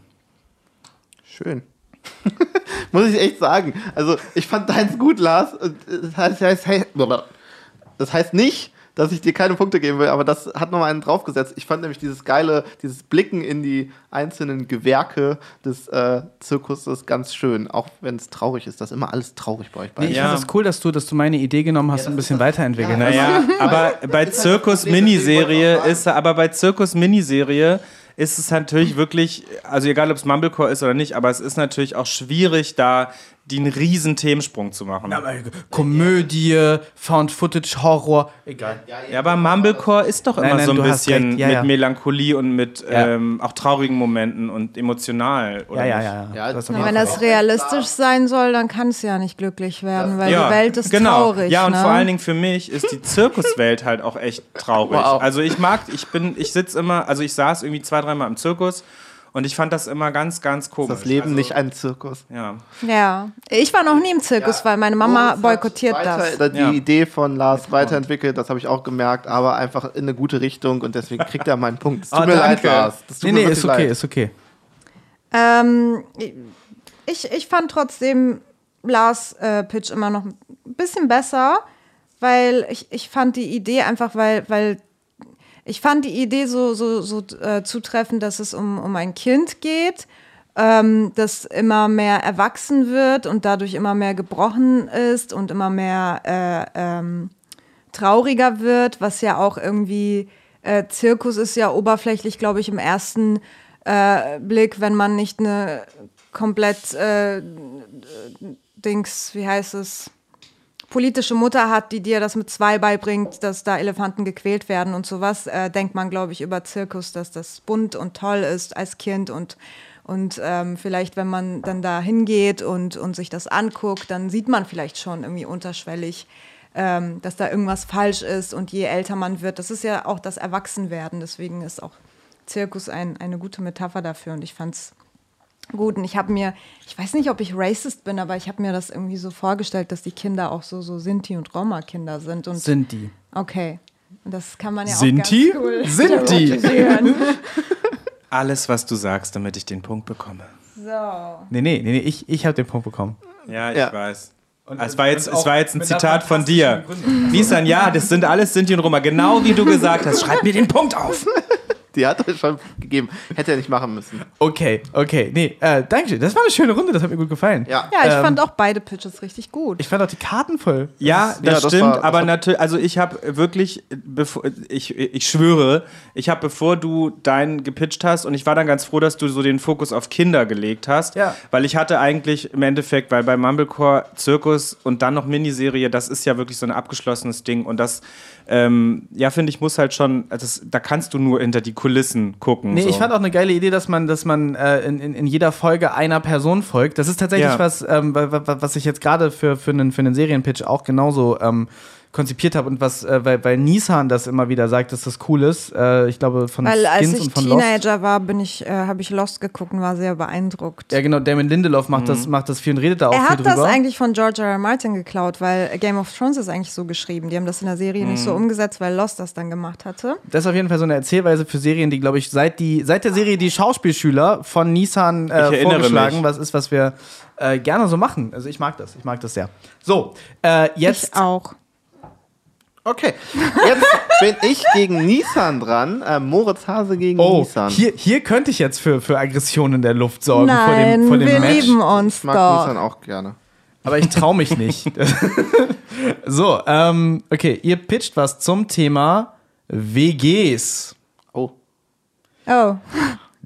Schön. Muss ich echt sagen. Also, ich fand deins gut, Lars. Das heißt, das heißt, das heißt nicht, dass ich dir keine Punkte geben will, aber das hat nochmal einen draufgesetzt. Ich fand nämlich dieses geile, dieses Blicken in die einzelnen Gewerke des äh, Zirkuses ganz schön, auch wenn es traurig ist. Das ist immer alles traurig bei euch Nee, beiden. ich Ja. finde es cool, dass du, dass du meine Idee genommen hast und ein bisschen weiterentwickelt hast. Naja, aber bei Zirkus Miniserie ist, aber bei Zirkus Miniserie ist es natürlich wirklich, also egal ob es Mumblecore ist oder nicht, aber es ist natürlich auch schwierig, da den riesen Themensprung zu machen. Aber Komödie, Found Footage, Horror, egal. Ja, aber Mumblecore ist doch immer Nein, nein, so ein bisschen. Ja, mit ja. Melancholie und mit Ja. ähm, auch traurigen Momenten und emotional. Oder Ja, ja, ja. ja. Ja, hast na, Wenn das realistisch sein soll, dann kann es ja nicht glücklich werden, weil Ja, die Welt ist genau. traurig. Ja, und ne? vor allen Dingen für mich ist die Zirkuswelt halt auch echt traurig. Wow. Also ich mag, ich bin, ich sitze immer, also ich saß irgendwie zwei, dreimal im Zirkus und ich fand das immer ganz, ganz komisch. das Leben also, nicht ein Zirkus. Ja. Ja, ich war noch nie im Zirkus, weil meine Mama boykottiert weiter, das. Die Ja. Idee von Lars weiterentwickelt, das habe ich auch gemerkt, aber einfach in eine gute Richtung und deswegen kriegt er meinen Punkt. Es tut Oh, mir leid, danke. Lars. Das tut Nee, nee, ist okay, leid. ist okay. Ähm, ich, ich fand trotzdem Lars äh, Pitch immer noch ein bisschen besser, weil ich, ich fand die Idee einfach, weil, weil ich fand die Idee so, so, so äh, zutreffend, dass es um, um ein Kind geht, ähm, das immer mehr erwachsen wird und dadurch immer mehr gebrochen ist und immer mehr äh, ähm, trauriger wird, was ja auch irgendwie äh, Zirkus ist ja oberflächlich, glaube ich, im ersten äh, Blick, wenn man nicht eine komplett äh, Dings, wie heißt es, politische Mutter hat, die dir das mit zwei beibringt, dass da Elefanten gequält werden und sowas, äh, denkt man, glaube ich, über Zirkus, dass das bunt und toll ist als Kind und und ähm, vielleicht, wenn man dann da hingeht und, und sich das anguckt, dann sieht man vielleicht schon irgendwie unterschwellig, ähm, dass da irgendwas falsch ist. Und je älter man wird, das ist ja auch das Erwachsenwerden. Deswegen ist auch Zirkus ein, eine gute Metapher dafür. Und ich fand es gut. Und ich habe mir, ich weiß nicht, ob ich racist bin, aber ich habe mir das irgendwie so vorgestellt, dass die Kinder auch so, so Sinti- und Roma-Kinder sind. Und Sind die. okay. Und das kann man ja Sinti? auch ganz cool Sind die? stereotypieren. Alles, was du sagst, damit ich den Punkt bekomme. So. Nee, nee, nee, nee ich, ich habe den Punkt bekommen. Ja, ich Ja. weiß. Und- es, war jetzt, es war jetzt ein Zitat von dir. Nisan, ja, das sind alles Sinti und Roma. Genau wie du gesagt hast. Schreib mir den Punkt auf. Die hat er schon gegeben. Hätte er nicht machen müssen. Okay, okay. Nee, äh, danke schön. Das war eine schöne Runde, das hat mir gut gefallen. Ja. Ja, ich Ähm, fand auch beide Pitches richtig gut. Ich fand auch die Karten voll. Ja, das, ja, das stimmt, war- aber natürlich, also ich habe wirklich, bevor, ich, ich schwöre, ich habe, bevor du deinen gepitcht hast, und ich war dann ganz froh, dass du so den Fokus auf Kinder gelegt hast, Ja. weil ich hatte eigentlich im Endeffekt, weil bei Mumblecore Zirkus und dann noch Miniserie, das ist ja wirklich so ein abgeschlossenes Ding und das, ähm, ja, finde ich, muss halt schon, also das, da kannst du nur hinter die Kulissen gucken. Nee, so. ich fand auch eine geile Idee, dass man, dass man äh, in, in, in jeder Folge einer Person folgt. Das ist tatsächlich Ja. was, ähm, wa- wa- was ich jetzt gerade für, für, einen, für einen Serienpitch auch genauso ähm, konzipiert habe und was, äh, weil, weil Nissan das immer wieder sagt, dass das cool ist. Äh, ich glaube, von Weil als Skins ich und von Lost. Teenager war, bin ich, äh, habe ich Lost geguckt und war sehr beeindruckt. Ja, genau, Damon Lindelof macht, das, macht das viel und redet da auch er viel hat das drüber. eigentlich von George R. R. Martin geklaut, weil Game of Thrones ist eigentlich so geschrieben. Die haben das in der Serie nicht Mhm. so umgesetzt, weil Lost das dann gemacht hatte. Das ist auf jeden Fall so eine Erzählweise für Serien, die, glaube ich, seit, die, seit der Serie Die Schauspielschüler von Nissan Ich äh, erinnere vorgeschlagen, mich. was ist, was wir äh, gerne so machen. Also ich mag das, ich mag das sehr. So, äh, jetzt Ich auch. Okay. Jetzt bin ich gegen Nissan dran. Äh, Moritz Hase gegen Oh, Nissan. hier, hier könnte ich jetzt für, für Aggression in der Luft sorgen Nein, vor dem, vor dem wir Match. lieben uns ich mag doch. Nissan auch gerne. Aber ich traue mich nicht. so, ähm, okay, ihr pitcht was zum Thema WGs. Oh. Oh,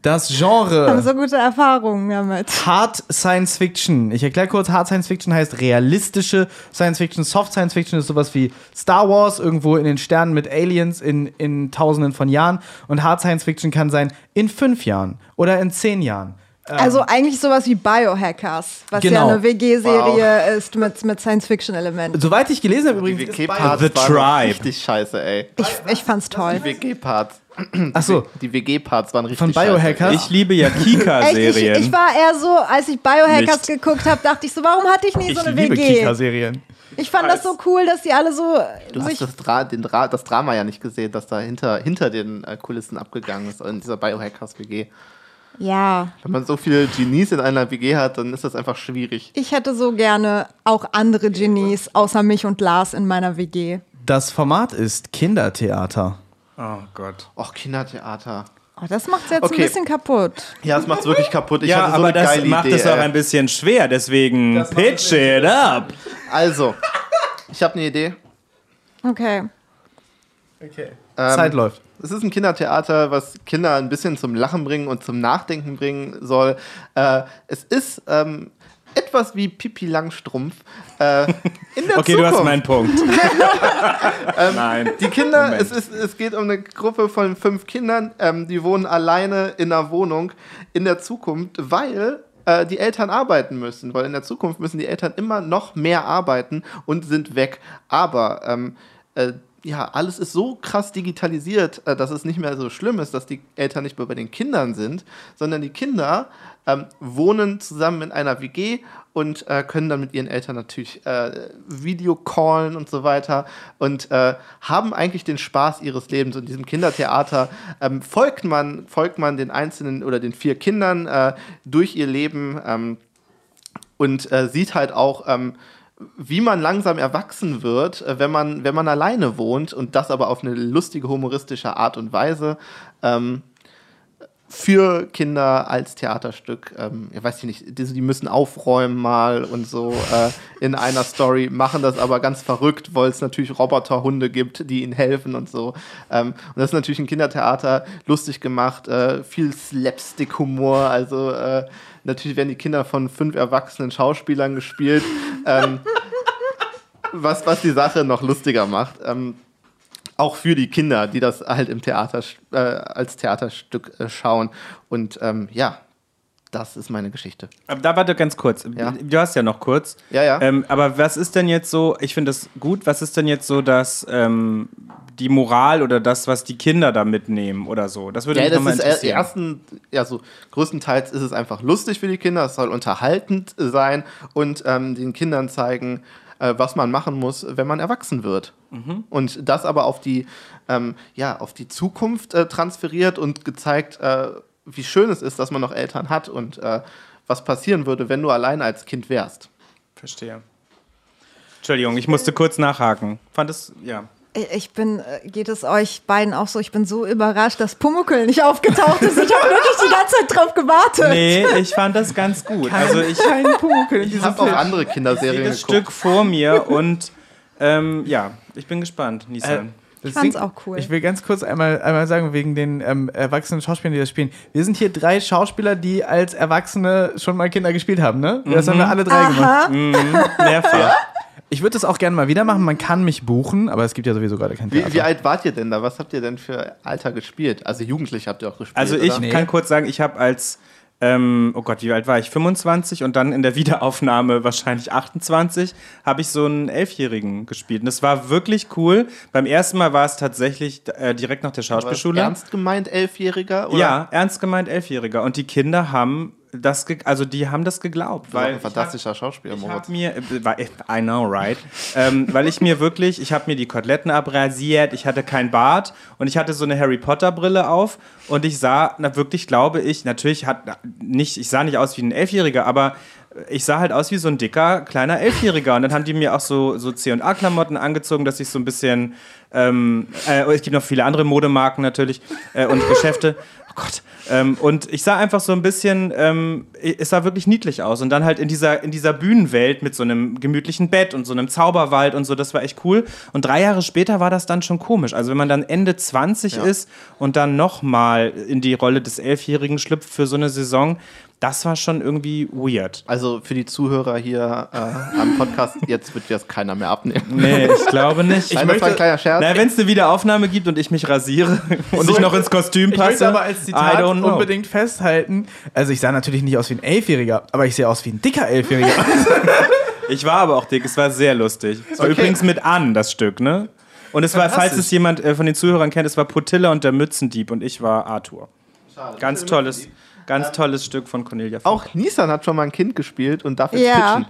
Das haben Genre so gute Erfahrungen damit. Hard Science Fiction. Ich erkläre kurz, Hard Science Fiction heißt realistische Science Fiction. Soft Science Fiction ist sowas wie Star Wars, irgendwo in den Sternen mit Aliens in, in tausenden von Jahren. Und Hard Science Fiction kann sein in fünf Jahren oder in zehn Jahren. Also eigentlich sowas wie Biohackers, was Genau. ja eine WG-Serie ist mit, mit Science-Fiction-Elementen. Soweit ich gelesen habe, Die übrigens. ist WG-Parts The Tribe. richtig scheiße, ey. Ich, ich fand's toll. Die WG-Parts. Achso, Die WG-Parts waren richtig Von scheiße. Biohackers? Ich liebe ja Echt, ich, Kika-Serien. ich war eher so, als ich Biohackers Nicht. geguckt habe, dachte ich so, warum hatte ich nie ich so eine liebe WG? Kika-Serien. Ich fand das so cool, dass die alle so Du sich hast das, Dra den Dra das Drama ja nicht gesehen, das da hinter, hinter den äh, Kulissen abgegangen ist in dieser Biohackers-WG. Ja, Wenn man so viele Genies in einer WG hat, dann ist das einfach schwierig. ich hätte so gerne auch andere Genies außer mich und Lars in meiner WG. Das Format ist Kindertheater. Oh Gott. Och, Kindertheater. Oh, das macht's jetzt Okay. ein bisschen kaputt. Ja, das macht's wirklich kaputt. Ich ja, hatte so aber eine das geile macht Idee, es auch ey. ein bisschen schwer, deswegen Das macht pitch es it up. Also, ich habe eine Idee. Okay. Okay. Ähm, Zeit läuft. Es ist ein Kindertheater, was Kinder ein bisschen zum Lachen bringen und zum Nachdenken bringen soll. Äh, es ist ähm, etwas wie Pipi Langstrumpf. Äh, in der Okay, Zukunft. du hast meinen Punkt. Nein. Die Kinder, Moment. es, ist, es geht um eine Gruppe von fünf Kindern, ähm, die wohnen alleine in einer Wohnung in der Zukunft, weil äh, die Eltern arbeiten müssen. Weil in der Zukunft müssen die Eltern immer noch mehr arbeiten und sind weg. Aber ähm, äh, ja, alles ist so krass digitalisiert, äh, dass es nicht mehr so schlimm ist, dass die Eltern nicht mehr bei den Kindern sind, sondern die Kinder ähm, wohnen zusammen in einer WG und äh, können dann mit ihren Eltern natürlich äh, Videocallen und so weiter und äh, haben eigentlich den Spaß ihres Lebens. Und diesem Kindertheater ähm, folgt, man, folgt man den einzelnen oder den vier Kindern äh, durch ihr Leben ähm, und äh, sieht halt auch, ähm, wie man langsam erwachsen wird, äh, wenn, man, wenn man alleine wohnt und das aber auf eine lustige, humoristische Art und Weise. Ähm, für Kinder als Theaterstück. Ähm, ich weiß nicht, die, die müssen aufräumen mal und so äh, in einer Story, machen das aber ganz verrückt, weil es natürlich Roboterhunde gibt, die ihnen helfen und so. Ähm, und das ist natürlich ein Kindertheater, lustig gemacht, äh, viel Slapstick-Humor, also äh, natürlich werden die Kinder von fünf erwachsenen Schauspielern gespielt, ähm, was, was die Sache noch lustiger macht. Ähm, auch für die Kinder, die das halt im Theater äh, als Theaterstück äh, schauen. Und ähm, ja, das ist meine Geschichte. Aber da warte ganz kurz. Ja. Du hast ja noch kurz. Ja, ja. Ähm, aber was ist denn jetzt so, ich finde das gut, was ist denn jetzt so, dass ähm, die Moral oder das, was die Kinder da mitnehmen oder so? Das würde Ja, mich nochmal ist äh, interessieren. ersten, ja, so größtenteils ist es einfach lustig für die Kinder, es soll unterhaltend sein und ähm, den Kindern zeigen, äh, was man machen muss, wenn man erwachsen wird. Mhm. Und das aber auf die, ähm, ja, auf die Zukunft äh, transferiert und gezeigt, äh, wie schön es ist, dass man noch Eltern hat und äh, was passieren würde, wenn du allein als Kind wärst. Verstehe. Entschuldigung, ich musste kurz nachhaken. Fand es, ja. Ich bin, äh, geht es euch beiden auch so? Ich bin so überrascht, dass Pumuckl nicht aufgetaucht ist. Ich habe wirklich die ganze Zeit drauf gewartet. Nee, ich fand das ganz gut. Also ich Kein Pumuckl in Ich habe auch Film. andere Kinderserien das geguckt. Stück vor mir und ähm, ja, ich bin gespannt, Nissan. Das fand's Ding- auch cool. Ich will ganz kurz einmal, einmal sagen, wegen den ähm, erwachsenen Schauspielern, die das spielen. Wir sind hier drei Schauspieler, die als Erwachsene schon mal Kinder gespielt haben, ne? Das haben wir alle drei gemacht. Aha. Mehrfach. Ich würde das auch gerne mal wieder machen. Man kann mich buchen, aber es gibt ja sowieso gerade kein Theater. Wie, wie alt wart ihr denn da? Was habt ihr denn für Alter gespielt? Also Jugendlich habt ihr auch gespielt. Also ich oder? Nee. kann kurz sagen, ich habe als, ähm, oh Gott, wie alt war ich? 25 und dann in der Wiederaufnahme wahrscheinlich 28, habe ich so einen Elfjährigen gespielt. Und das war wirklich cool. Beim ersten Mal war es tatsächlich äh, direkt nach der Schauspielschule. Ernst gemeint Elfjähriger? Oder? Ja, ernst gemeint Elfjähriger. Und die Kinder haben das, also die haben das geglaubt. Das Weil ein fantastischer Schauspieler, ich Moritz. mir, äh, I know, right? ähm, weil ich mir wirklich, ich habe mir die Koteletten abrasiert, ich hatte kein Bart und ich hatte so eine Harry Potter Brille auf und ich sah, na wirklich, glaube ich, natürlich hat nicht, ich sah nicht aus wie ein Elfjähriger, aber ich sah halt aus wie so ein dicker, kleiner Elfjähriger. Und dann haben die mir auch so, so C&A-Klamotten angezogen, dass ich so ein bisschen, ähm, äh, es gibt noch viele andere Modemarken natürlich äh, und Geschäfte. Oh Gott. Ähm, und ich sah einfach so ein bisschen, ähm, es sah wirklich niedlich aus. Und dann halt in dieser, in dieser Bühnenwelt mit so einem gemütlichen Bett und so einem Zauberwald und so, das war echt cool. Und drei Jahre später war das dann schon komisch. Also wenn man dann Ende 20 ist und dann nochmal in die Rolle des Elfjährigen schlüpft für so eine Saison, das war schon irgendwie weird. Also für die Zuhörer hier äh, am Podcast, jetzt wird das keiner mehr abnehmen. Nee, ich glaube nicht. Nein, das war ein kleiner Scherz. Na, wenn es eine Wiederaufnahme gibt und ich mich rasiere und ich noch ins Kostüm Ich passe, möchte aber als Zitat unbedingt festhalten, also ich sah natürlich nicht aus wie ein Elfjähriger, aber ich sehe aus wie ein dicker Elfjähriger. Ich war aber auch dick, es war sehr lustig. Es war Okay. übrigens mit an, das Stück, ne? Und es war, falls es jemand äh, von den Zuhörern kennt, es war Potilla und der Mützendieb und ich war Arthur. Ganz tolles, ganz tolles Stück von Cornelia Funke. Auch Nissan hat schon mal ein Kind gespielt und darf jetzt Ja. pitchen.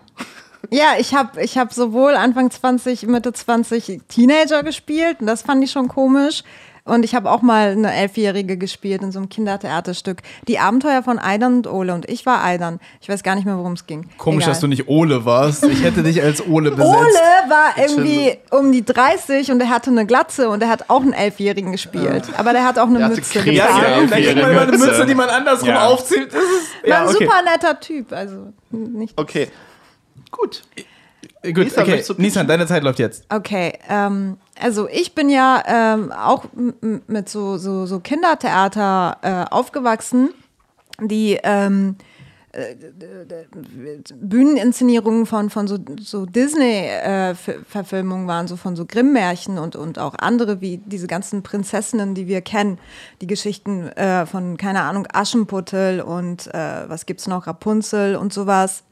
Ja, ich habe ich hab sowohl Anfang 20, Mitte 20 Teenager gespielt und das fand ich schon komisch. Und ich habe auch mal eine Elfjährige gespielt in so einem Kindertheaterstück. Die Abenteuer von Aidan und Ole. Und ich war Aidan. Ich weiß gar nicht mehr, worum es ging. Komisch, Egal. dass du nicht Ole warst. Ich hätte dich als Ole besetzt. Ole war irgendwie um die 30 und er hatte eine Glatze und er hat auch einen Elfjährigen gespielt. Aber der hat auch eine Der Mütze. Krebs. Ja, Ja, ja, ja, da kriegt man eine immer eine Mütze. Die man andersrum Ja. aufzieht. Das ist, War ja, ein okay. super netter Typ. Also nicht. Okay. Gut. Gut, Nissan, okay. Nissan, deine Zeit läuft jetzt. Okay, ähm, also ich bin ja ähm, auch mit so, so, so Kindertheater äh, aufgewachsen, die ähm, äh, Bühneninszenierungen von, von so, so Disney-Verfilmungen waren, so von so Grimm-Märchen und, und auch andere, wie diese ganzen Prinzessinnen, die wir kennen, die Geschichten äh, von, keine Ahnung, Aschenputtel und äh, was gibt's noch, Rapunzel und sowas.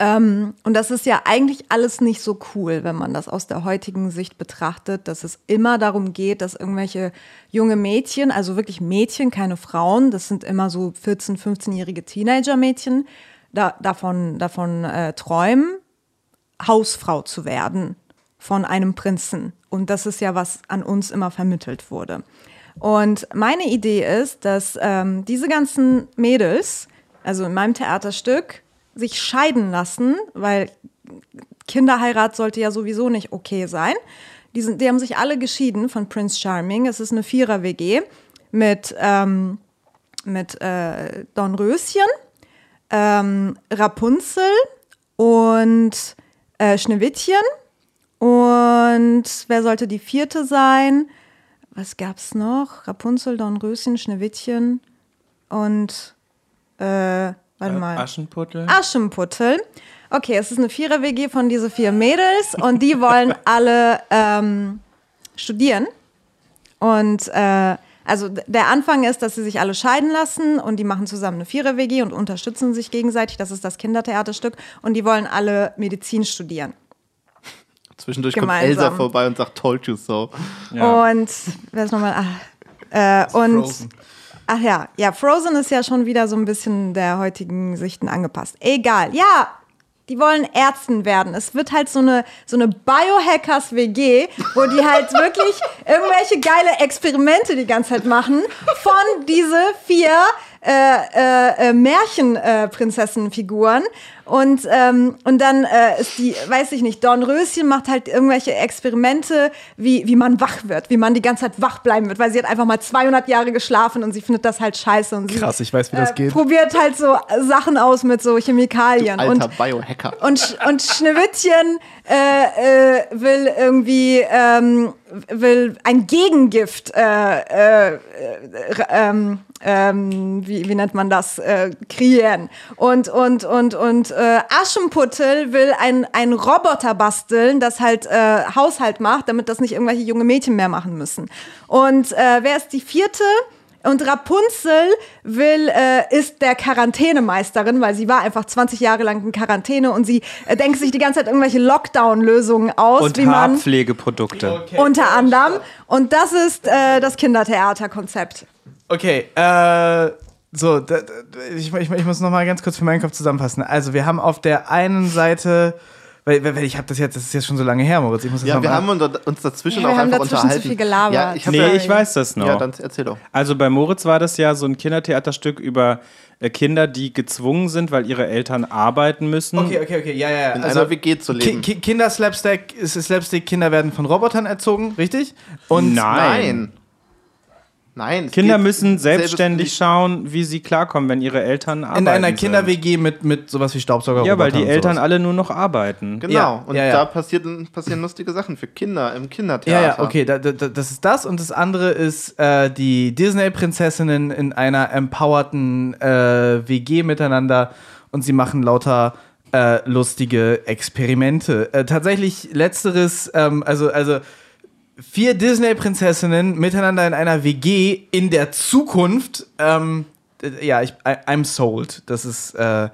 Ähm, und das ist ja eigentlich alles nicht so cool, wenn man das aus der heutigen Sicht betrachtet, dass es immer darum geht, dass irgendwelche junge Mädchen, also wirklich Mädchen, keine Frauen, das sind immer so 14-, 15-jährige Teenager-Mädchen, da, davon, davon äh, träumen, Hausfrau zu werden von einem Prinzen. Und das ist ja, was an uns immer vermittelt wurde. Und meine Idee ist, dass ähm, diese ganzen Mädels, also in meinem Theaterstück, sich scheiden lassen, weil Kinderheirat sollte ja sowieso nicht okay sein. Die, sind, die haben sich alle geschieden von Prince Charming. Es ist eine Vierer-WG mit, ähm, mit äh, Dornröschen, ähm, Rapunzel und äh, Schneewittchen. Und wer sollte die vierte sein? Was gab's noch? Rapunzel, Dornröschen, Schneewittchen und äh, warte mal. Aschenputtel. Aschenputtel. Okay, es ist eine Vierer-WG von diese vier Mädels und die wollen alle ähm, studieren. Und äh, also der Anfang ist, dass sie sich alle scheiden lassen und die machen zusammen eine Vierer-WG und unterstützen sich gegenseitig. Das ist das Kindertheaterstück. Und die wollen alle Medizin studieren. Zwischendurch Gemeinsam. kommt Elsa vorbei und sagt, told you so. Ja. Und wer ist nochmal? Ah, äh, und Frozen. Ach ja, ja, Frozen ist ja schon wieder so ein bisschen der heutigen Sichten angepasst. Egal, ja. Die wollen Ärzten werden. Es wird halt so eine, so eine Biohackers-WG, wo die halt wirklich irgendwelche geile Experimente die ganze Zeit machen von diese vier äh, äh, äh, Märchenprinzessenfiguren. und, ähm, und dann äh, ist die, weiß ich nicht, Dornröschen macht halt irgendwelche Experimente, wie, wie man wach wird, wie man die ganze Zeit wach bleiben wird, weil sie hat einfach mal 200 Jahre geschlafen und sie findet das halt scheiße. Und sie, Krass, ich weiß, wie das äh, geht. probiert halt so Sachen aus mit so Chemikalien. Alter und Biohacker. und, und Schneewittchen äh, äh, will irgendwie ähm, will ein Gegengift äh, äh, äh, ähm, ähm, wie, wie nennt man das äh, kreieren und und und und äh, Aschenputtel will ein ein Roboter basteln das halt äh, Haushalt macht damit das nicht irgendwelche junge Mädchen mehr machen müssen und äh, wer ist die vierte und Rapunzel will, äh, ist der Quarantänemeisterin, weil sie war einfach 20 Jahre lang in Quarantäne und sie äh, denkt sich die ganze Zeit irgendwelche Lockdown-Lösungen aus, Und wie man Haarpflegeprodukte. unter anderem. Und das ist äh, das Kindertheaterkonzept. Okay, äh, so, da, da, ich, ich, ich muss noch mal ganz kurz für meinen Kopf zusammenfassen. Also, wir haben auf der einen Seite, weil, weil ich habe das jetzt, das ist jetzt schon so lange her, Moritz, ich muss das Ja, noch wir mal- haben uns uns dazwischen Ja, wir auch haben einfach dazwischen zu unterhalten. viel gelabert. Ja, ich Nee, ja, ich weiß das noch. Ja, dann erzähl doch. Also bei Moritz war das ja so ein Kindertheaterstück über äh, Kinder, die gezwungen sind, weil ihre Eltern arbeiten müssen. Okay, okay, okay, ja, ja. ja. In also, einer WG zu leben. Ki Ki Kinder-Slapstick, ist Slapstick, Kinder werden von Robotern erzogen, richtig? Und Nein. Nein. Nein. Kinder müssen selbstständig schauen, wie sie klarkommen, wenn ihre Eltern arbeiten. in einer. Kinder-WG mit, mit sowas wie Staubsauger. Ja, weil die Eltern sowas. alle nur noch arbeiten. Genau. Ja, und ja, ja. da passieren, passieren lustige Sachen für Kinder im Ja, Kindertheater. ja, okay, da, da, das ist das. Und das andere ist äh, die Disney-Prinzessinnen in einer empowerten äh, WG miteinander und sie machen lauter äh, lustige Experimente. Äh, tatsächlich letzteres, ähm, also, also vier Disney-Prinzessinnen miteinander in einer WG in der Zukunft. Ähm, äh, ja, ich, I, I'm sold. Das ist. Äh,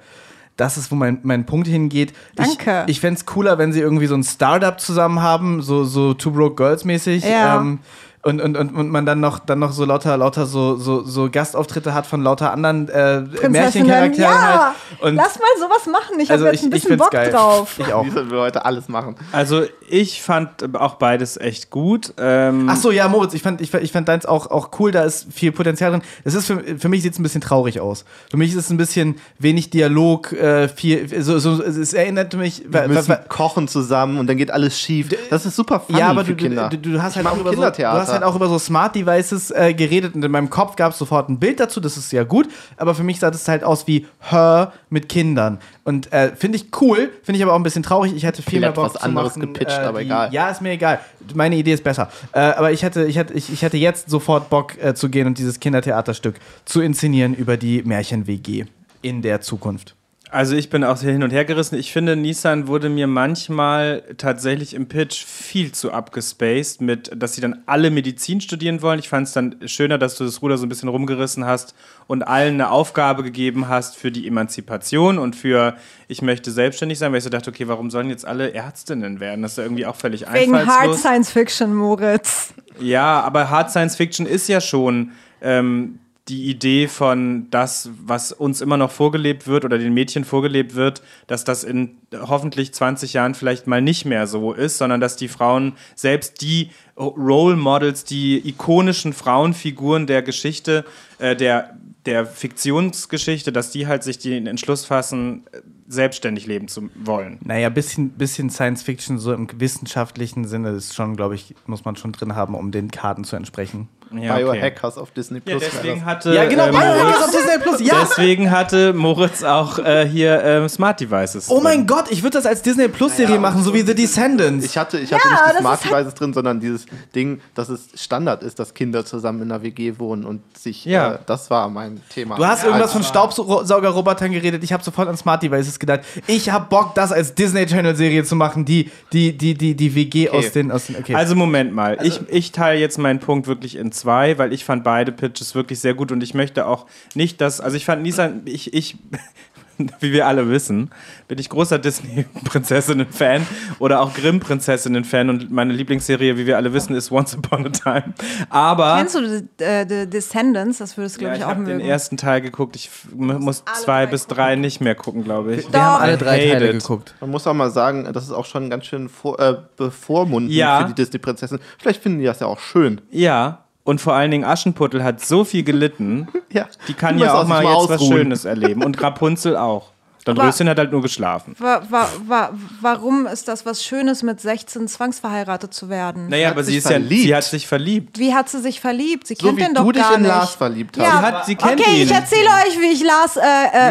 das ist, wo mein, mein Punkt hingeht. Danke. Ich, ich fände es cooler, wenn sie irgendwie so ein Startup zusammen haben, so, so Two Broke Girls mäßig. Ja. Ähm, und, und, und, und man dann noch, dann noch so lauter, lauter so, so, so Gastauftritte hat von lauter anderen äh, Märchencharakteren ja, halt. Und lass mal sowas machen. Ich also habe jetzt ich, ein bisschen Bock geil. drauf. Ich auch. Wie sollen wir heute alles machen? Also ich fand auch beides echt gut. Ähm, Ach so, ja, Moritz, ich fand, ich, fand- ich fand deins auch, auch cool, da ist viel Potenzial drin. Es ist für, für mich sieht es ein bisschen traurig aus. Für mich ist es ein bisschen wenig Dialog, äh, viel, so, so, es erinnert mich. Wir müssen kochen zusammen und dann geht alles schief. Das ist super funny ja, aber für du, Kinder. du, du, du hast Ich halt auch über so, du Kindertheater. hast halt auch über so Smart Devices äh, geredet und in meinem Kopf gab es sofort ein Bild dazu, das ist ja gut, aber für mich sah das halt aus wie Her mit Kindern. Und äh, finde ich cool, finde ich aber auch ein bisschen traurig. Ich hätte viel mehr Bock zu anderes machen, gepitcht, äh, aber die, egal. Ja, ist mir egal. Meine Idee ist besser. Äh, aber ich hätte, ich, hätte, ich, ich hätte jetzt sofort Bock äh, zu gehen und dieses Kindertheaterstück zu inszenieren über die Märchen-WG in der Zukunft. Also ich bin auch sehr hin und her gerissen. Ich finde, Nissan wurde mir manchmal tatsächlich im Pitch viel zu abgespaced mit, dass sie dann alle Medizin studieren wollen. Ich fand es dann schöner, dass du das Ruder so ein bisschen rumgerissen hast und allen eine Aufgabe gegeben hast für die Emanzipation und für ich möchte selbstständig sein, weil ich so dachte, okay, warum sollen jetzt alle Ärztinnen werden? Das ist ja irgendwie auch völlig Wegen Hard einfallslos. Science Fiction, Moritz. Ja, aber Hard Science Fiction ist ja schon ähm, die Idee von das, was uns immer noch vorgelebt wird oder den Mädchen vorgelebt wird, dass das in hoffentlich 20 Jahren vielleicht mal nicht mehr so ist, sondern dass die Frauen selbst die Role Models, die ikonischen Frauenfiguren der Geschichte, äh, der, der Fiktionsgeschichte, dass die halt sich den Entschluss fassen, selbstständig leben zu wollen. Naja, bisschen, bisschen Science Fiction, so im wissenschaftlichen Sinne, ist schon, glaube ich, muss man schon drin haben, um den Karten zu entsprechen. Ja, okay. Biohackers auf Disney Ja, Plus. wäre deswegen hatte Ja, genau, ähm, Biohackers auf Disney Plus, ja! Deswegen hatte Moritz auch äh, hier ähm, Smart Devices. Oh mein drin. Gott, ich würde das als Disney Plus Serie machen, so wie The Descendants. Ich hatte, ich hatte Ja, nicht die Smart halt- Devices drin, sondern dieses Ding, dass es Standard ist, dass Kinder zusammen in einer WG wohnen und sich. Ja. Äh, das war mein Thema. Du hast irgendwas von Staubsaugerrobotern geredet, ich habe sofort an Smart Devices gedacht. Ich habe Bock, das als Disney Channel Serie zu machen, die, die, die, die, die WG aus den, aus den. Okay. Also Moment mal, ich, ich teile jetzt meinen Punkt wirklich in zwei, weil ich fand beide Pitches wirklich sehr gut und ich möchte auch nicht, dass, also ich fand Nissan, ich, ich, wie wir alle wissen, bin ich großer Disney-Prinzessinnen-Fan oder auch Grimm-Prinzessinnen-Fan und meine Lieblingsserie, wie wir alle wissen, ist Once Upon a Time. Aber Kennst du The, äh, The Descendants? Das würdest du, ja, glaube ich, ich auch habe den mögen. ersten Teil geguckt, ich muss zwei drei bis drei nicht mehr gucken, glaube ich. wir haben alle drei Hate Teile geguckt. Man muss auch mal sagen, das ist auch schon ganz schön vor, äh, bevormundend Ja. für die Disney-Prinzessin. Vielleicht finden die das ja auch schön. Ja, Und vor allen Dingen Aschenputtel hat so viel gelitten, Ja. die kann ja auch mal sich jetzt mal was ausruhen. Schönes erleben. Und Rapunzel auch. Dann Röschen hat halt nur geschlafen. Wa wa wa warum ist das was Schönes, mit 16 zwangsverheiratet zu werden? Naja, aber sie ist ja, verliebt. sie hat sich verliebt. Wie hat sie sich verliebt? Sie So kennt wie den doch du dich gar in nicht. Lars verliebt hast. Ja, Sie hat- sie kennt okay, ihn. ich erzähle euch, wie ich Lars, äh,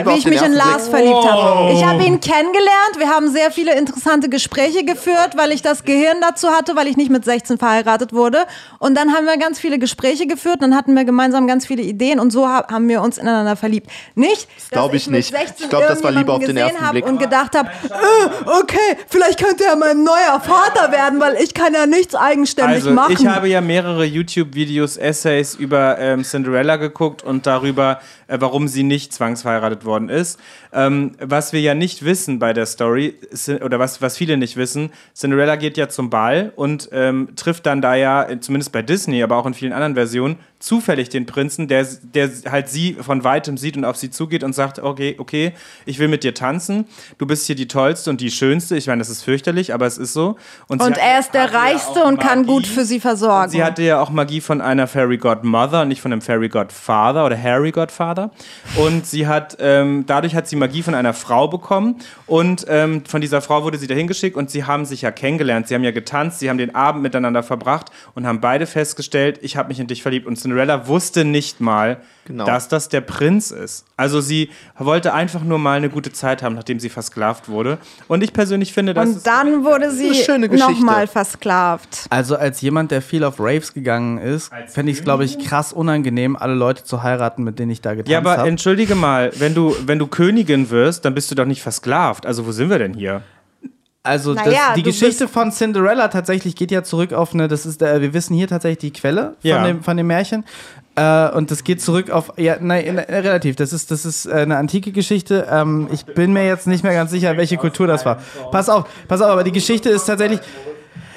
äh, wie ich mich in Lars Blick. verliebt habe. Ich habe ihn kennengelernt. Wir haben sehr viele interessante Gespräche geführt, weil ich das Gehirn dazu hatte, weil ich nicht mit 16 verheiratet wurde. Und dann haben wir ganz viele Gespräche geführt. Dann hatten wir gemeinsam ganz viele Ideen und so ha haben wir uns ineinander verliebt. Nicht, dass glaub ich mit nicht. 16 Ich glaub, das war Liebe auf den ersten Blick. Und gedacht habe, äh, okay, vielleicht könnte er mein neuer Vater werden, weil ich kann ja nichts eigenständig Also, machen. ich habe ja mehrere YouTube-Videos, Essays über ähm, Cinderella geguckt und darüber, äh, warum sie nicht zwangsverheiratet worden ist. Ähm, was wir ja nicht wissen bei der Story, oder was, was viele nicht wissen, Cinderella geht ja zum Ball und ähm, trifft dann da ja, zumindest bei Disney, aber auch in vielen anderen Versionen, zufällig den Prinzen, der, der halt sie von weitem sieht und auf sie zugeht und sagt, okay, okay, ich will mit dir tanzen, du bist hier die Tollste und die Schönste. Ich meine, das ist fürchterlich, aber es ist so. und hat- er ist der ja Reichste auch und kann Magie. gut für sie versorgen. Sie hatte ja auch Magie von einer Fairy Godmother, nicht von einem Fairy Godfather oder Harry Godfather. Und sie hat, ähm, dadurch hat sie Magie von einer Frau bekommen. Und ähm, von dieser Frau wurde sie dahin geschickt und sie haben sich ja kennengelernt. Sie haben ja getanzt, sie haben den Abend miteinander verbracht und haben beide festgestellt, ich habe mich in dich verliebt. Und Cinderella wusste nicht mal, Genau. dass das der Prinz ist. Also sie wollte einfach nur mal eine gute Zeit haben, nachdem sie versklavt wurde. Und ich persönlich finde, das Und ist dann wurde sie nochmal versklavt. Also als jemand, der viel auf Raves gegangen ist, fände ich es, glaube ich, krass unangenehm, alle Leute zu heiraten, mit denen ich da getanzt Ja, aber habe. entschuldige mal, wenn du, wenn du Königin wirst, dann bist du doch nicht versklavt. Also wo sind wir denn hier? Also das, Naja, die du Geschichte von Cinderella tatsächlich geht ja zurück auf eine, das ist, äh, wir wissen hier tatsächlich die Quelle von, Ja. dem, von dem Märchen. Äh, und das geht zurück auf, ja, nein, äh, relativ, das ist, das ist äh, eine antike Geschichte. Ähm, ich bin mir jetzt nicht mehr ganz sicher, welche Kultur das war. Pass auf, pass auf, aber die Geschichte ist tatsächlich,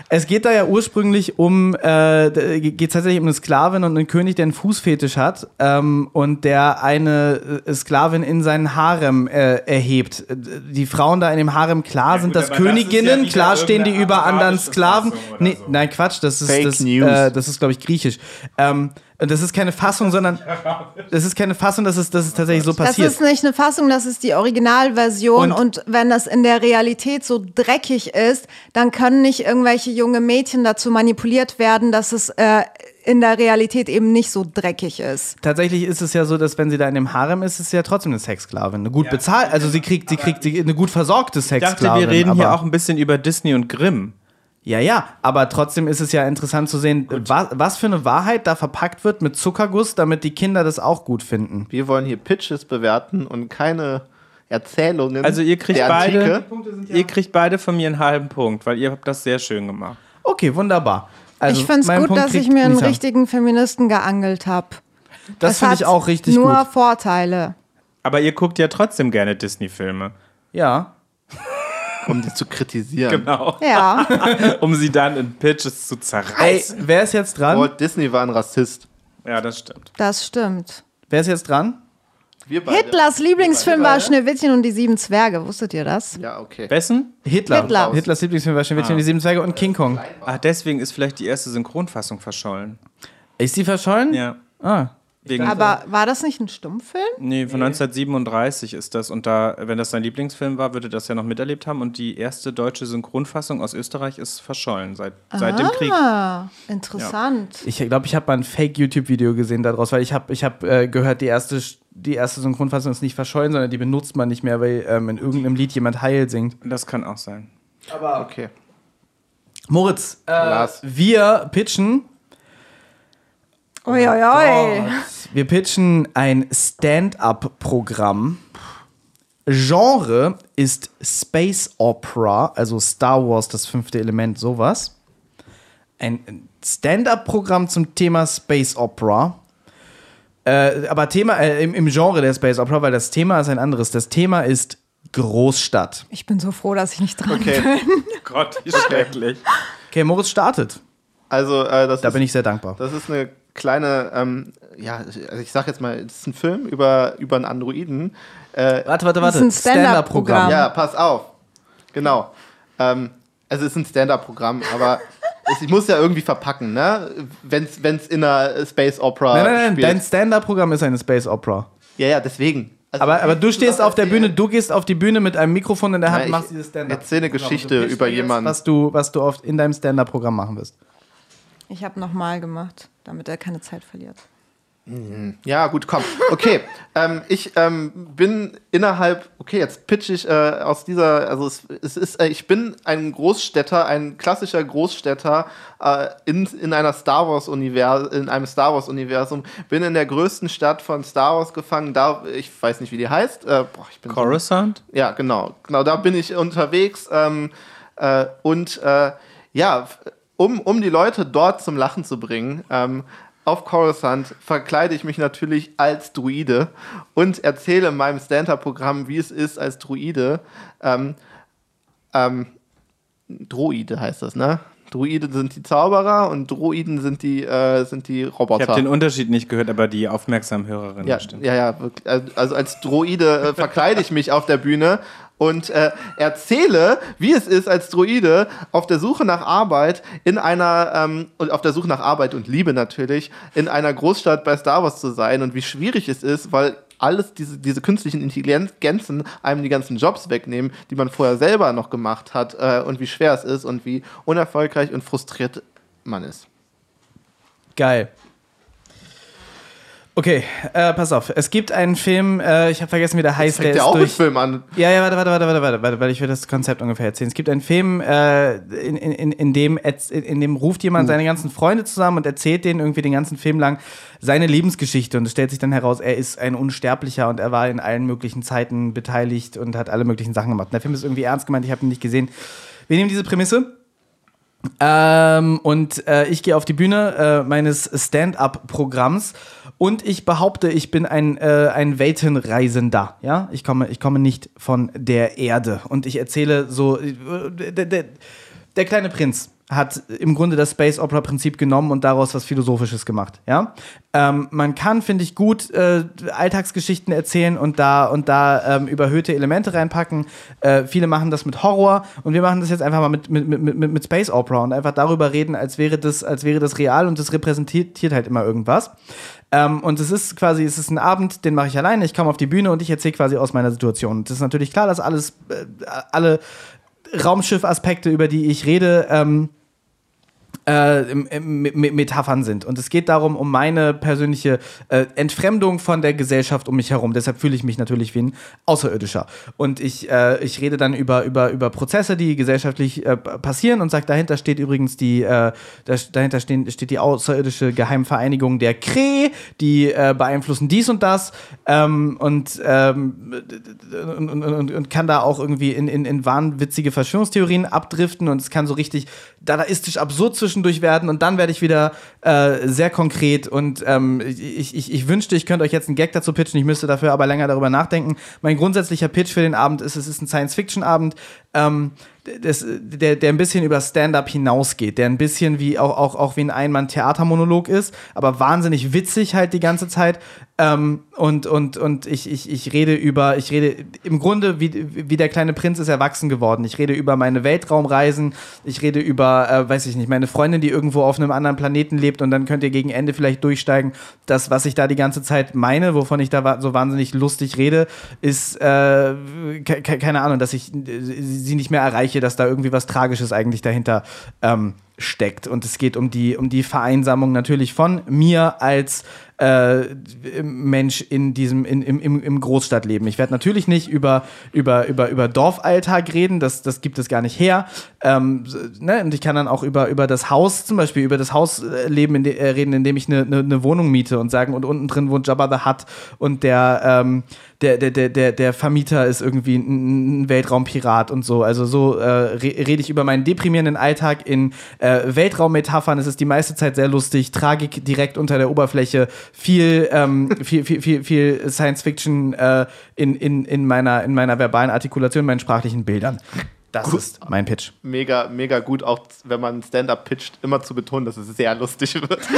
es geht da ja ursprünglich um, äh, geht tatsächlich um eine Sklavin und einen König, der einen Fußfetisch hat ähm, und der eine äh, Sklavin in seinen Harem äh, erhebt. Die Frauen da in dem Harem, klar sind gut, das aber das ja Königinnen, klar stehen die über anderen Sklaven. Nee, so. nein, Quatsch, das ist, Fake das. Äh, das ist glaube ich, griechisch. Ähm, und das ist keine Fassung, sondern das ist keine Fassung, das ist, das ist tatsächlich so Das passiert. ist nicht eine Fassung, das ist die Originalversion. Und- Und, wenn das in der Realität so dreckig ist, dann können nicht irgendwelche junge Mädchen dazu manipuliert werden, dass es äh, in der Realität eben nicht so dreckig ist. Tatsächlich ist es ja so, dass wenn sie da in dem Harem ist, ist sie ja trotzdem eine Sexsklavin. Eine gut bezahlt, also sie kriegt, sie kriegt sie, eine gut versorgte Ich Sexsklavin. dachte, wir reden hier auch ein bisschen über Disney und Grimm. Ja, ja, aber trotzdem ist es ja interessant zu sehen, was, was für eine Wahrheit da verpackt wird mit Zuckerguss, damit die Kinder das auch gut finden. Wir wollen hier Pitches bewerten und keine Erzählungen. Also ihr kriegt der beide, Antike. ihr kriegt beide von mir einen halben Punkt, weil ihr habt das sehr schön gemacht. Okay, wunderbar. Also ich finde es gut, Punkt dass ich mir einen Lisa. richtigen Feministen geangelt habe. Das finde ich auch richtig nur gut. Vorteile. Aber ihr guckt ja trotzdem gerne Disney-Filme. Ja. Um die zu kritisieren. Genau. Ja, Um sie dann in Pitches zu Ey, zerreißen. wer ist jetzt dran? Walt Disney war ein Rassist. Ja, das stimmt. das stimmt. Wer ist jetzt dran? Wir beide. Hitlers Lieblingsfilm Wir war? Schneewittchen und die sieben Zwerge. Wusstet ihr das? Ja, okay. Wessen? Hitler. Hitler. Hitlers Lieblingsfilm war Schneewittchen und die sieben Zwerge und King Kong. Ach, deswegen ist vielleicht die erste Synchronfassung verschollen. Ist sie verschollen? Ja. Ah. Wegen, Aber war das nicht ein Stummfilm? nee, von 1937 ist das. Und da, wenn das sein Lieblingsfilm war, würde das ja noch miterlebt haben. Und die erste deutsche Synchronfassung aus Österreich ist verschollen seit, seit dem Krieg. Ah, interessant. Ich glaube, ich habe mal ein Fake-YouTube-Video gesehen daraus, weil ich habe ich hab, äh, gehört, die erste, die erste Synchronfassung ist nicht verschollen, sondern die benutzt man nicht mehr, weil ähm, in irgendeinem Lied jemand Heil singt. Das kann auch sein. Okay. Moritz, äh, wir pitchen Uiuiui. Wir pitchen ein Stand-up-Programm. Genre ist Space Opera, also Star Wars, das fünfte Element, sowas. Ein Stand-up-Programm zum Thema Space Opera. Äh, aber Thema äh, im, im Genre der Space Opera, weil das Thema ist ein anderes. Das Thema ist Großstadt. Ich bin so froh, dass ich nicht dran Okay. bin. Gott, wie schrecklich. Okay, Moritz startet. Also, äh, das Da ist, bin ich sehr dankbar. Das ist eine kleine, ähm, ja, also ich sag jetzt mal, es ist ein Film über, über einen Androiden. Äh, Warte, warte, Das ist warte. ein Stand-up-Programm. ja, pass auf. Genau. Ähm, es ist ein Stand-up-Programm, aber ich muss ja irgendwie verpacken, ne? Wenn es in einer Space Opera Nein, nein, nein, spielt. dein Stand-Up-Programm ist eine Space Opera. ja, ja, deswegen. Also, Aber, aber du stehst auf der. Bühne, du gehst auf die Bühne mit einem Mikrofon in der Hand und machst dieses Stand-Up. erzähle eine Geschichte über jemanden. Was du, was du oft in deinem Stand-Up-Programm machen wirst. Ich habe nochmal gemacht, damit er keine Zeit verliert. Ja, gut, komm. Okay, ähm, ich ähm, bin innerhalb, okay, jetzt pitch ich äh, aus dieser, also es, es ist, äh, ich bin ein Großstädter, ein klassischer Großstädter äh, in, in einer Star Wars Universum, in einem Star Wars Universum, bin in der größten Stadt von Star Wars gefangen, da, ich weiß nicht, wie die heißt, äh, boah, ich bin so- Coruscant? ja, genau. Genau, da bin ich unterwegs. Ähm, äh, und äh, ja, um, um die Leute dort zum Lachen zu bringen, ähm, auf Coruscant verkleide ich mich natürlich als Druide und erzähle in meinem Stand-Up-Programm, wie es ist als Druide. Ähm, ähm, Droide heißt das, ne? Druide sind die Zauberer und Droiden sind die, äh, sind die Roboter. Ich habe den Unterschied nicht gehört, aber die aufmerksamen Hörerinnen Ja, bestimmt. ja, ja, wirklich. Also- Also als Droide äh, verkleide ich mich auf der Bühne und äh, erzähle, wie es ist, als Droide auf der Suche nach Arbeit in einer, ähm, und auf der Suche nach Arbeit und Liebe natürlich, in einer Großstadt bei Star Wars zu sein und wie schwierig es ist, weil alles, diese, diese künstlichen Intelligenzen einem die ganzen Jobs wegnehmen, die man vorher selber noch gemacht hat äh, und wie schwer es ist und wie unerfolgreich und frustriert man ist. Geil. Okay, äh, pass auf. Es gibt einen Film, äh, ich habe vergessen, wie der heißt. Fängt Der ja auch durch, Film an. Ja, ja, warte, warte, warte, warte, warte, warte, weil ich will das Konzept ungefähr erzählen. Es gibt einen Film, äh, in, in, in, dem, in, dem ruft jemand seine ganzen Freunde zusammen und erzählt denen irgendwie den ganzen Film lang seine Lebensgeschichte. Und es stellt sich dann heraus, er ist ein Unsterblicher und er war in allen möglichen Zeiten beteiligt und hat alle möglichen Sachen gemacht. Und der Film ist irgendwie ernst gemeint, ich habe ihn nicht gesehen. Wir nehmen diese Prämisse. Ähm, und äh, ich gehe auf die Bühne äh, meines Stand-up-Programms und ich behaupte, ich bin ein, äh, ein Weltenreisender. Ja, ich komme, ich komme nicht von der Erde und ich erzähle so. Äh, der, der, der kleine Prinz hat im Grunde das Space Opera Prinzip genommen und daraus was Philosophisches gemacht. Ja, ähm, man kann, finde ich, gut äh, Alltagsgeschichten erzählen und da und da ähm, überhöhte Elemente reinpacken. Äh, viele machen das mit Horror und wir machen das jetzt einfach mal mit, mit, mit, mit, mit Space Opera und einfach darüber reden, als wäre das, als wäre das real und das repräsentiert halt immer irgendwas. Ähm, und es ist quasi, es ist ein Abend, den mache ich alleine. Ich komme auf die Bühne und ich erzähle quasi aus meiner Situation. Es ist natürlich klar, dass alles, äh, alle Raumschiff-Aspekte, über die ich rede, ähm, äh, Metaphern sind. Und es geht darum, um meine persönliche äh, Entfremdung von der Gesellschaft um mich herum. Deshalb fühle ich mich natürlich wie ein Außerirdischer. Und ich, äh, ich rede dann über, über, über Prozesse, die gesellschaftlich äh, passieren und sage, dahinter steht übrigens die, äh, da, dahinter stehen, steht die außerirdische Geheimvereinigung der Kree, die beeinflussen dies und das ähm, und, ähm, und, und, und, kann da auch irgendwie in, in, in wahnwitzige Verschwörungstheorien abdriften und es kann so richtig dadaistisch absurd zwischendurch werden und dann werde ich wieder äh, sehr konkret und ähm, ich, ich, ich wünschte, ich könnte euch jetzt einen Gag dazu pitchen, ich müsste dafür aber länger darüber nachdenken. Mein grundsätzlicher Pitch für den Abend ist, es ist ein Science-Fiction-Abend, ähm, der, der ein bisschen über Stand-up hinausgeht, der ein bisschen wie auch, auch, auch wie ein Einmann-Theatermonolog ist, aber wahnsinnig witzig halt die ganze Zeit. Ähm, und und, und ich, ich, ich rede über, ich rede im Grunde, wie, wie der kleine Prinz ist erwachsen geworden. Ich rede über meine Weltraumreisen, ich rede über, äh, weiß ich nicht, meine Freundin, die irgendwo auf einem anderen Planeten lebt und dann könnt ihr gegen Ende vielleicht durchsteigen. Das, was ich da die ganze Zeit meine, wovon ich da so wahnsinnig lustig rede, ist, äh, ke- keine Ahnung, dass ich äh, sie nicht mehr erreiche, dass da irgendwie was Tragisches eigentlich dahinter ähm, steckt. Und es geht um die, um die Vereinsamung natürlich von mir als äh, Mensch in diesem, in, im, im, Großstadtleben. Ich werde natürlich nicht über, über, über, über Dorfalltag reden, das, das gibt es gar nicht her. Ähm, ne? Und ich kann dann auch über, über das Haus, zum Beispiel über das Hausleben in de, äh, reden, in dem ich eine ne, ne Wohnung miete und sagen, und unten drin wohnt Jabba the Hutt und der, ähm, der, der, der, der, der Vermieter ist irgendwie ein, Weltraumpirat und so. Also so äh, re rede ich über meinen deprimierenden Alltag in äh, Weltraummetaphern. Es ist die meiste Zeit sehr lustig, Tragik direkt unter der Oberfläche, viel, ähm, viel, viel, viel, viel Science Fiction äh, in, in, in, meiner, in meiner verbalen Artikulation, in meinen sprachlichen Bildern. Das ist mein Pitch. mega, mega gut, auch wenn man Stand-up pitcht, immer zu betonen, dass es sehr lustig wird.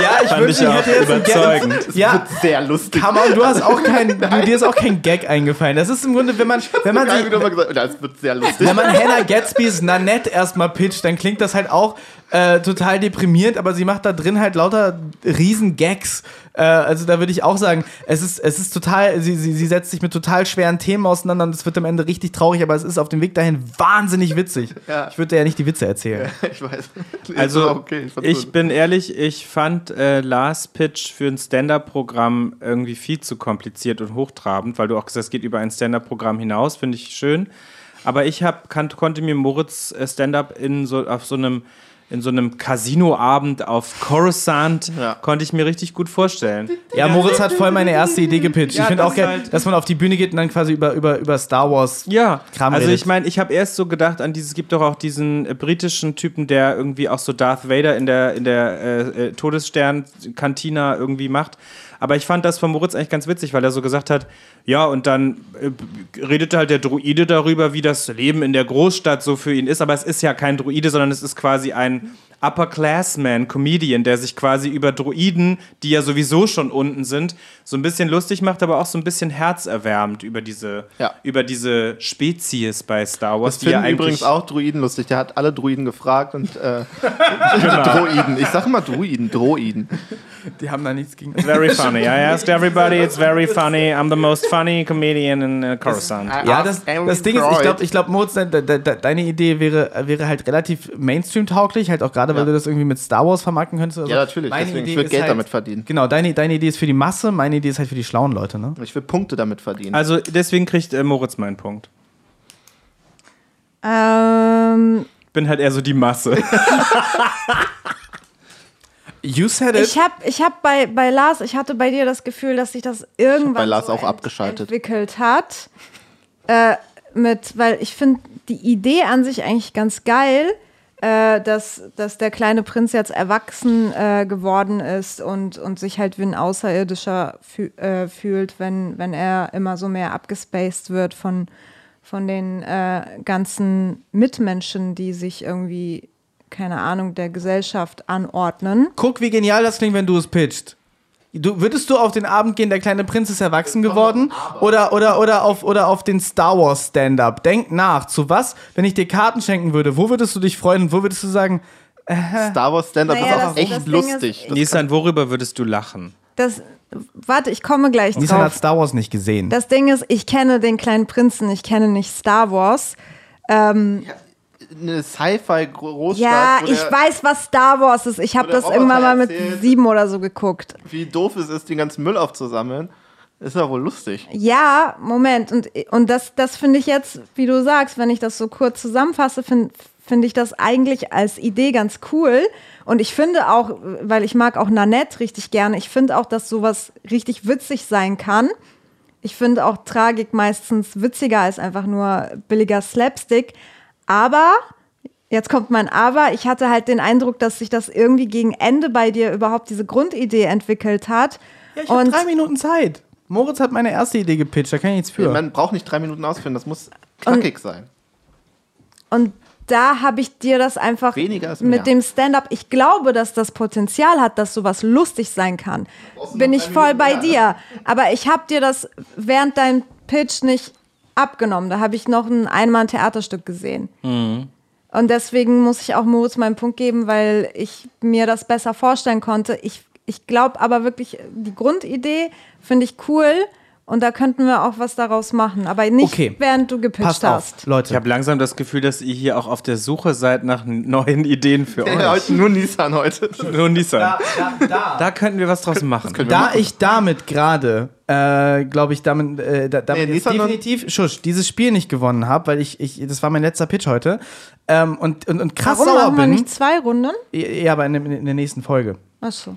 Ja, ich Fand wünschte, ich ich auch hätte jetzt überzeugend. Gag. Es Ja, wird sehr lustig. Come on, du hast auch kein, du, dir ist auch kein Gag eingefallen. Das ist im Grunde, wenn man, wenn man, sich, gesagt ja, es wird sehr lustig. wenn man Hannah Gatsby's Nanette erstmal pitcht, dann klingt das halt auch äh, total deprimierend, aber sie macht da drin halt lauter riesen Gags. Äh, also da würde ich auch sagen, es ist, es ist total, sie, sie, sie setzt sich mit total schweren Themen auseinander und es wird am Ende richtig traurig, aber es ist auf dem Weg dahin wahnsinnig witzig. Ja. Ich würde dir ja nicht die Witze erzählen. ich weiß. Also, okay, ich ich gut. bin ehrlich, ich fand äh, Lars Pitch für ein Stand-Up-Programm irgendwie viel zu kompliziert und hochtrabend, weil du auch gesagt hast, es geht über ein Stand-Up-Programm hinaus, finde ich schön. Aber ich hab, kann, konnte mir Moritz äh, Stand-Up in so, auf so einem in so einem Casino-Abend auf Coruscant Ja. konnte ich mir richtig gut vorstellen. Ja, Moritz hat voll meine erste Idee gepitcht. Ja, ich finde auch geil, halt- dass man auf die Bühne geht und dann quasi über, über, über Star Wars Ja, Kram also redet. ich meine, ich habe erst so gedacht an dieses, es gibt doch auch diesen äh, britischen Typen, der irgendwie auch so Darth Vader in der, in der äh, äh, Todesstern-Kantina irgendwie macht. Aber ich fand das von Moritz eigentlich ganz witzig, weil er so gesagt hat, ja, und dann äh, redete halt der Druide darüber, wie das Leben in der Großstadt so für ihn ist. Aber es ist ja kein Druide, sondern es ist quasi ein Upperclassman, Comedian, der sich quasi über Druiden, die ja sowieso schon unten sind, so ein bisschen lustig macht, aber auch so ein bisschen herzerwärmend über diese, Ja. über diese Spezies bei Star Wars, Das die ja finden übrigens auch Druiden lustig. Der hat alle Druiden gefragt und äh, Genau. Droiden. Ich sag immer Druiden, Droiden. Die haben da nichts gegen. very funny. I asked everybody, it's very funny. I'm the most funny comedian in uh, Coruscant. Ja, das, das Ding ist, ich glaube, ich glaub, Moritz, de, de, de, deine Idee wäre, wäre halt relativ Mainstream-tauglich, halt auch gerade, weil Ja. du das irgendwie mit Star Wars vermarkten könntest. oder Ja, natürlich, Meine deswegen, ich Idee würd ist Geld halt, damit verdienen. Genau, deine, deine Idee ist für die Masse, meine Idee ist halt für die schlauen Leute, ne? Ich will Punkte damit verdienen. Also deswegen kriegt äh, Moritz meinen Punkt. Ähm, Bin halt eher so die Masse. You said it. ich habe ich hab bei, bei Lars, ich hatte bei dir das Gefühl, dass sich das irgendwann bei Lars so auch abgeschaltet. entwickelt hat. Äh, mit, weil ich finde die Idee an sich eigentlich ganz geil, äh, dass, dass der kleine Prinz jetzt erwachsen äh, geworden ist und, und sich halt wie ein Außerirdischer fü äh, fühlt, wenn, wenn er immer so mehr abgespaced wird von, von den äh, ganzen Mitmenschen, die sich irgendwie, keine Ahnung, der Gesellschaft anordnen. Guck, wie genial das klingt, wenn du es pitcht. Du, würdest du auf den Abend gehen, der kleine Prinz ist erwachsen geworden? Oder, oder, oder, auf, oder auf den Star Wars Stand-Up? Denk nach. Zu was, wenn ich dir Karten schenken würde? Wo würdest du dich freuen? Und wo würdest du sagen, Star Wars Stand-Up Naja, ist auch das- echt das lustig. ist- Nissan, worüber würdest du lachen? Das, warte, ich komme gleich Nissan hat drauf. Star Wars nicht gesehen. Das Ding ist, ich kenne den kleinen Prinzen, ich kenne nicht Star Wars. Ähm, eine Sci-Fi-Großstadt. ja, ich weiß, was Star Wars ist. Ich habe das irgendwann mal mit erzählt. sieben oder so geguckt. Wie doof es ist, den ganzen Müll aufzusammeln. Ist ja wohl lustig. Ja, Moment. Und, und das, das finde ich jetzt, wie du sagst, wenn ich das so kurz zusammenfasse, finde finde ich das eigentlich als Idee ganz cool. Und ich finde auch, weil ich mag auch Nanette richtig gerne, ich finde auch, dass sowas richtig witzig sein kann. Ich finde auch Tragik meistens witziger als einfach nur billiger Slapstick. Aber, jetzt kommt mein Aber, ich hatte halt den Eindruck, dass sich das irgendwie gegen Ende bei dir überhaupt diese Grundidee entwickelt hat. ja, ich habe und drei Minuten Zeit. Moritz hat meine erste Idee gepitcht, da kann ich nichts für. Man braucht nicht drei Minuten ausführen, das muss knackig sein. Und da habe ich dir das einfach mehr. mit dem Stand-up. Ich glaube, dass das Potenzial hat, dass sowas lustig sein kann. Bin ich voll bei dir. Aber ich habe dir das während deinem Pitch nicht abgenommen. Da habe ich noch ein einmal ein Theaterstück gesehen. Mhm. Und deswegen muss ich auch Moritz meinen Punkt geben, weil ich mir das besser vorstellen konnte. Ich, ich glaube aber wirklich, die Grundidee finde ich cool. Und da könnten wir auch was daraus machen. Aber nicht, Okay. während du gepitcht Passt auf, hast. Ich Leute. habe langsam das Gefühl, dass ihr hier auch auf der Suche seid nach neuen Ideen für Ja, euch. heute nur Nissan heute. Nur Nissan. da, da. Da könnten wir was draus machen. Da ich damit gerade, äh, glaube ich, damit, äh, da, damit Nee, Nissan definitiv, Schusch, dieses Spiel nicht gewonnen habe, weil ich, ich, das war mein letzter Pitch heute, ähm, und, und, und krass Warum sauer machen wir bin. nicht zwei Runden? Ja, aber in, der- in der nächsten Folge. Achso.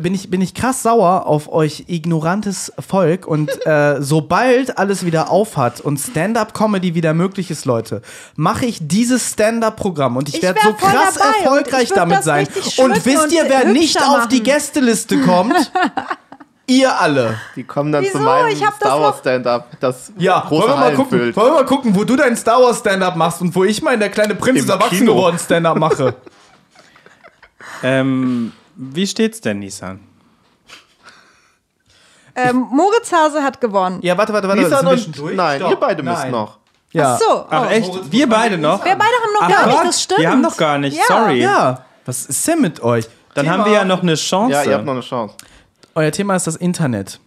Bin ich, bin ich krass sauer auf euch ignorantes Volk und äh, sobald alles wieder aufhat und Stand-up-Comedy wieder möglich ist, Leute, mache ich dieses Stand-up-Programm und ich, Ich werde so krass erfolgreich damit sein. Und wisst ihr, wer nicht auf die machen. Gästeliste kommt? Ihr alle. Die kommen dann Wieso? zu meinem Star Wars Stand-up, das Ja, große wollen wir, mal gucken, füllt. wollen wir mal gucken, wo du deinen Star Wars Stand-up machst und wo ich meinen der kleine Prinz ist erwachsen geworden Stand-up mache. Ähm, wie steht's denn, Nissan? Ähm, Moritz Hase hat gewonnen. Ja, warte, warte, warte. Nissan sind wir schon durch? nein, Stopp. ihr beide müsst Nein. noch. Ja. Ach so. Ach oh. echt? Wir beide noch? Wir beide haben noch Ach gar Gott, nicht, das stimmt. Wir haben noch gar nicht, Ja. sorry. Ja. Was ist denn mit euch? Dann Thema- haben wir ja noch eine Chance. Ja, ihr habt noch eine Chance. Euer Thema ist das Internet.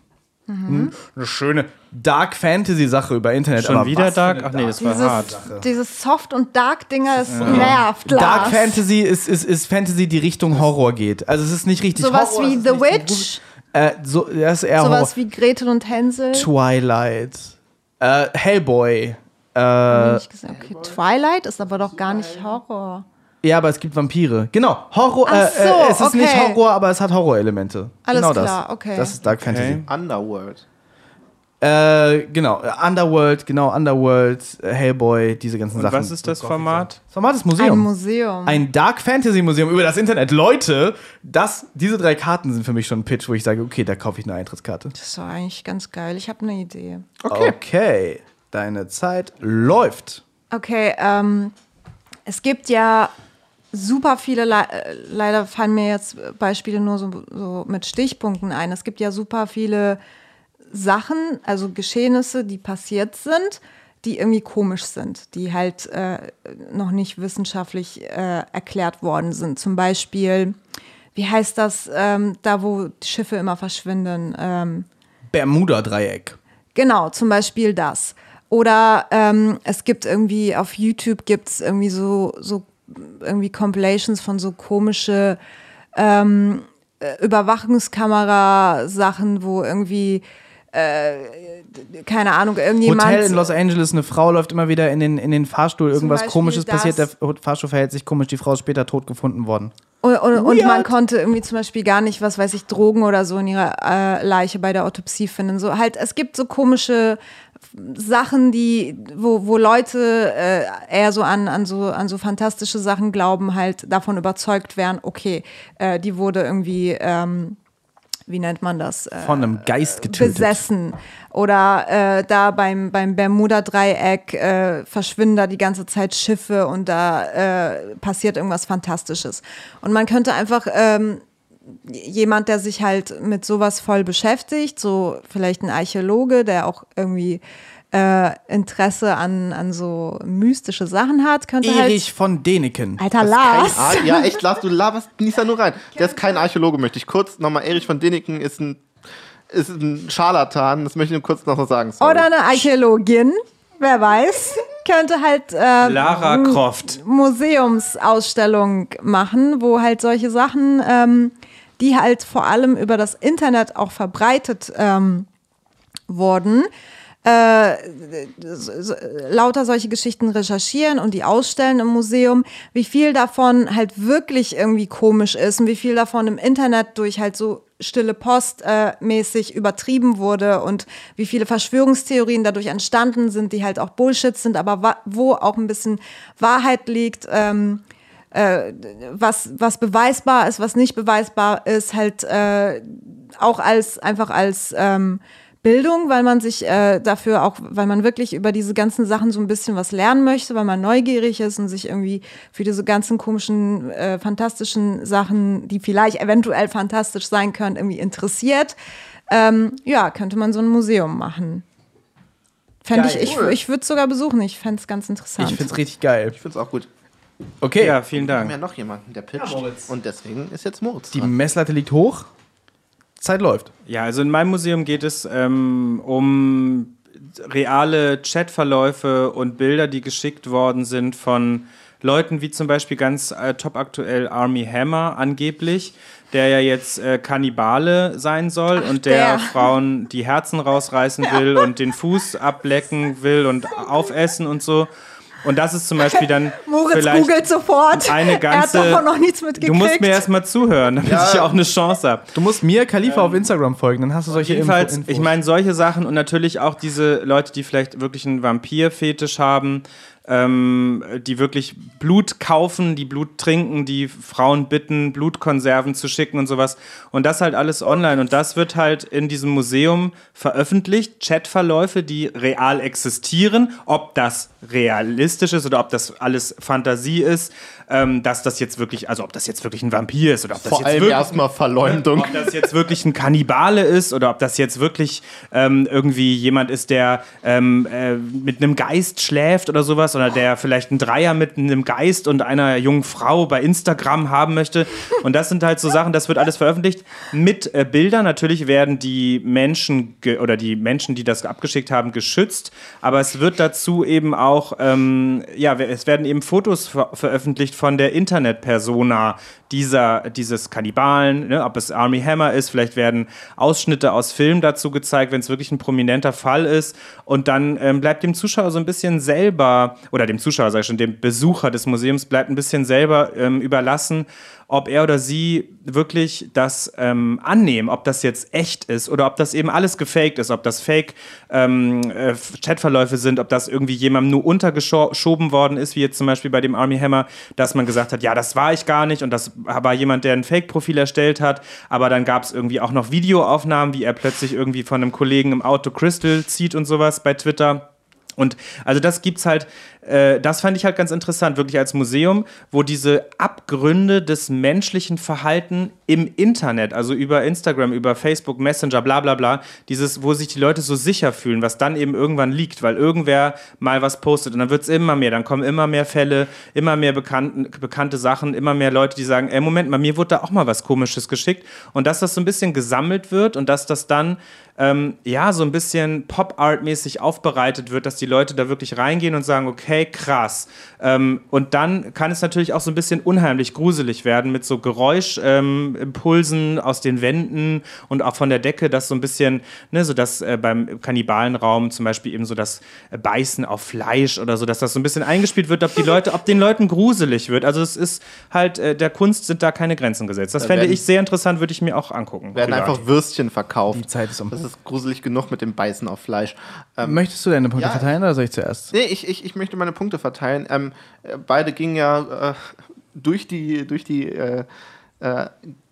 Hm? Eine schöne Dark Fantasy Sache über Internet. Schon aber wieder Dark? Ach nee, das war hart. Dieses, dieses Soft- und Dark-Dinger, es nervt, Lars. Dark Fantasy ist, ist, ist Fantasy, die Richtung Horror geht. Also es ist nicht richtig Sowas Horror. wie es ist The nicht Witch, Äh, so, das ist eher Horror. sowas wie Gretel und Hänsel. Twilight. Äh, Hellboy. Äh, Hab ich gesagt, Okay, Twilight ist aber doch gar nicht Horror. ja, aber es gibt Vampire. Genau, Horror. Ach äh, so, äh, es ist nicht okay. Horror, aber es hat Horrorelemente. Alles genau klar, das. okay. Das ist Dark Fantasy. Underworld. Äh, genau, Underworld, genau, Underworld, Hellboy, diese ganzen Und Sachen. was ist das Format? Das Format ist Ein Museum. Museum. Ein Dark Fantasy Museum über das Internet. Leute, das, diese drei Karten sind für mich schon ein Pitch, wo ich sage, okay, da kaufe ich eine Eintrittskarte. das ist doch eigentlich ganz geil. Ich habe eine Idee. Okay. Deine Zeit läuft. Okay, ähm, es gibt ja super viele, Le äh, leider fallen mir jetzt Beispiele nur so, so mit Stichpunkten ein. Es gibt ja super viele Sachen, also Geschehnisse, die passiert sind, die irgendwie komisch sind, die halt äh, noch nicht wissenschaftlich äh, erklärt worden sind. Zum Beispiel, wie heißt das, ähm, da wo die Schiffe immer verschwinden? Ähm, Bermuda-Dreieck. Genau, zum Beispiel das. Oder ähm, es gibt irgendwie auf YouTube gibt es irgendwie so, so irgendwie Compilations von so komische ähm, äh, Überwachungskamera-Sachen, wo irgendwie äh, keine Ahnung, irgendjemand. Hotel in Los Angeles, eine Frau läuft immer wieder in den, in den Fahrstuhl, irgendwas Beispiel komisches passiert, der Fahrstuhl verhält sich komisch, die Frau ist später tot gefunden worden. Und, und, und man konnte irgendwie zum Beispiel gar nicht, was weiß ich, Drogen oder so in ihrer äh, Leiche bei der Autopsie finden. So halt, es gibt so komische Sachen, die, wo, wo Leute äh, eher so an, an so an so fantastische Sachen glauben, halt davon überzeugt wären, okay, äh, die wurde irgendwie, ähm, wie nennt man das? Äh, Von einem Geist getötet. besessen. Oder äh, da beim, beim Bermuda-Dreieck äh, verschwinden da die ganze Zeit Schiffe und da äh, passiert irgendwas Fantastisches. Und man könnte einfach ähm, jemand, der sich halt mit sowas voll beschäftigt, so vielleicht ein Archäologe, der auch irgendwie äh, Interesse an, an so mystische Sachen hat, könnte Erich von Deneken. halt. Alter Lars. Ar ja, echt, Lars, du laberst Nisa nur rein. Der ist kein Archäologe, möchte ich kurz nochmal. Erich von Däniken ist ein, ist ein Scharlatan, das möchte ich nur kurz noch so sagen. Sorry. Oder eine Archäologin, wer weiß, könnte halt äh, Lara Croft. Museumsausstellung machen, wo halt solche Sachen, ähm, die halt vor allem über das Internet auch verbreitet ähm, wurden, äh, lauter solche Geschichten recherchieren und die ausstellen im Museum, wie viel davon halt wirklich irgendwie komisch ist und wie viel davon im Internet durch halt so stille Post äh, mäßig übertrieben wurde und wie viele Verschwörungstheorien dadurch entstanden sind, die halt auch Bullshit sind, aber wo auch ein bisschen Wahrheit liegt. Ähm, äh, was, was beweisbar ist, was nicht beweisbar ist, halt äh, auch als einfach als ähm, Bildung, weil man sich äh, dafür auch, weil man wirklich über diese ganzen Sachen so ein bisschen was lernen möchte, weil man neugierig ist und sich irgendwie für diese ganzen komischen, äh, fantastischen Sachen, die vielleicht eventuell fantastisch sein können, irgendwie interessiert. Ähm, ja, könnte man so ein Museum machen. Fände ich, ich, ich würde es sogar besuchen. Ich fände es ganz interessant. Ich find's richtig geil. Ich finde es auch gut. Okay, Ja, vielen Wir haben ja Dank. noch jemanden, der pitcht. Ja, Moritz. und deswegen ist jetzt Moritz. die. Messlatte liegt hoch. Zeit läuft. Ja, also in meinem Museum geht es ähm, um reale Chatverläufe und Bilder, die geschickt worden sind von Leuten wie zum Beispiel ganz äh, top aktuell Army Hammer angeblich, der ja jetzt äh, Kannibale sein soll und der, der. Frauen die Herzen rausreißen will und den Fuß ablecken will und aufessen und so. Und das ist zum Beispiel dann Moritz vielleicht googelt sofort. eine ganze. er hat davon noch nichts mitgekriegt. Du musst mir erstmal zuhören, damit ich auch eine Chance habe. Du musst mir Khalifa auf Instagram folgen, dann hast du solche Jedenfalls, Info ich meine, solche Sachen und natürlich auch diese Leute, die vielleicht wirklich einen Vampir-Fetisch haben, ähm, die wirklich Blut kaufen, die Blut trinken, die Frauen bitten, Blutkonserven zu schicken und sowas. Und das halt alles online. Und das wird halt in diesem Museum veröffentlicht. Chatverläufe, die real existieren. Ob das realistisch ist oder ob das alles Fantasie ist, ähm, dass das jetzt wirklich, also ob das jetzt wirklich ein Vampir ist oder ob das Vor jetzt allem wirklich erstmal Verleumdung. ob das jetzt wirklich ein Kannibale ist oder ob das jetzt wirklich ähm, irgendwie jemand ist, der ähm, äh, mit einem Geist schläft oder sowas oder der vielleicht einen Dreier mit einem Geist und einer jungen Frau bei Instagram haben möchte. Und das sind halt so Sachen, das wird alles veröffentlicht mit äh, Bildern. Natürlich werden die Menschen oder die Menschen, die das abgeschickt haben, geschützt, aber es wird dazu eben auch, ähm, ja, es werden eben Fotos ver veröffentlicht von der Internetpersona dieser, dieses Kannibalen, ne, ob es Army Hammer ist, vielleicht werden Ausschnitte aus Filmen dazu gezeigt, wenn es wirklich ein prominenter Fall ist. Und dann ähm, bleibt dem Zuschauer so ein bisschen selber, oder dem Zuschauer, sag ich schon, dem Besucher des Museums bleibt ein bisschen selber ähm, überlassen, ob er oder sie wirklich das ähm, annehmen, ob das jetzt echt ist oder ob das eben alles gefaked ist, ob das Fake ähm, äh, sind, ob das irgendwie jemandem nur untergeschoben worden ist, wie jetzt zum Beispiel bei dem Army Hammer, dass man gesagt hat, ja, das war ich gar nicht und das war jemand, der ein Fake-Profil erstellt hat, aber dann gab es irgendwie auch noch Videoaufnahmen, wie er plötzlich irgendwie von einem Kollegen im Auto Crystal zieht und sowas bei Twitter. Und also das gibt's halt, äh, das fand ich halt ganz interessant, wirklich als Museum, wo diese Abgründe des menschlichen Verhalten im Internet, also über Instagram, über Facebook, Messenger, bla bla bla, dieses, wo sich die Leute so sicher fühlen, was dann eben irgendwann liegt, weil irgendwer mal was postet und dann wird's immer mehr, dann kommen immer mehr Fälle, immer mehr bekannten, bekannte Sachen, immer mehr Leute, die sagen, ey, Moment mal, mir wurde da auch mal was Komisches geschickt und dass das so ein bisschen gesammelt wird und dass das dann ähm, ja, so ein bisschen Pop-Art-mäßig aufbereitet wird, dass die Leute da wirklich reingehen und sagen, okay, krass. Ähm, und dann kann es natürlich auch so ein bisschen unheimlich gruselig werden mit so Geräuschimpulsen aus den Wänden und auch von der Decke, dass so ein bisschen, ne, so dass äh, beim Kannibalenraum zum Beispiel eben so das Beißen auf Fleisch oder so, dass das so ein bisschen eingespielt wird, ob die Leute, ob den Leuten gruselig wird. Also es ist halt, äh, der Kunst sind da keine Grenzen gesetzt. Das Da fände ich sehr interessant, würde ich mir auch angucken. werden privat. einfach Würstchen verkauft. Die Zeit ist um. Das ist gruselig genug mit dem Beißen auf Fleisch. Ähm, Möchtest du deine Punkte Ja. verteilen oder soll ich zuerst? Nee, ich, ich, ich möchte meine Punkte verteilen. Ähm, äh, beide gingen ja äh, durch die, durch die, äh, äh,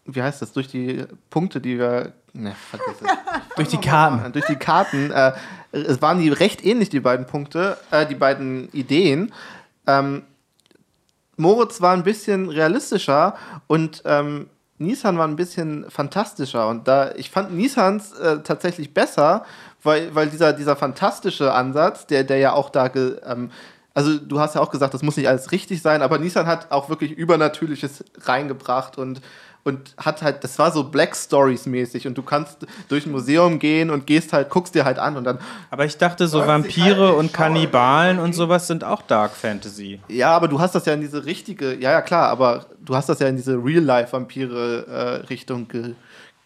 wie heißt das, durch die Punkte, die wir, ne, vergiss es. Durch die Karten. durch die Karten. Äh, es waren die recht ähnlich, die beiden Punkte, äh, die beiden Ideen. Ähm, Moritz war ein bisschen realistischer und ähm, Nissan war ein bisschen fantastischer. Und da ich fand Nissans äh, tatsächlich besser, weil, weil dieser, dieser fantastische Ansatz, der, der ja auch da ge, ähm, also du hast ja auch gesagt, das muss nicht alles richtig sein, aber Nissan hat auch wirklich Übernatürliches reingebracht und und hat halt, das war so Black Stories mäßig und du kannst durch ein Museum gehen und gehst halt, guckst dir halt an und dann, Aber ich dachte, so sich Vampire halt und Kannibalen und sowas sind auch Dark Fantasy. ja, aber du hast das ja in diese richtige, ja, ja, klar, aber du hast das ja in diese Real-Life-Vampire-Richtung ge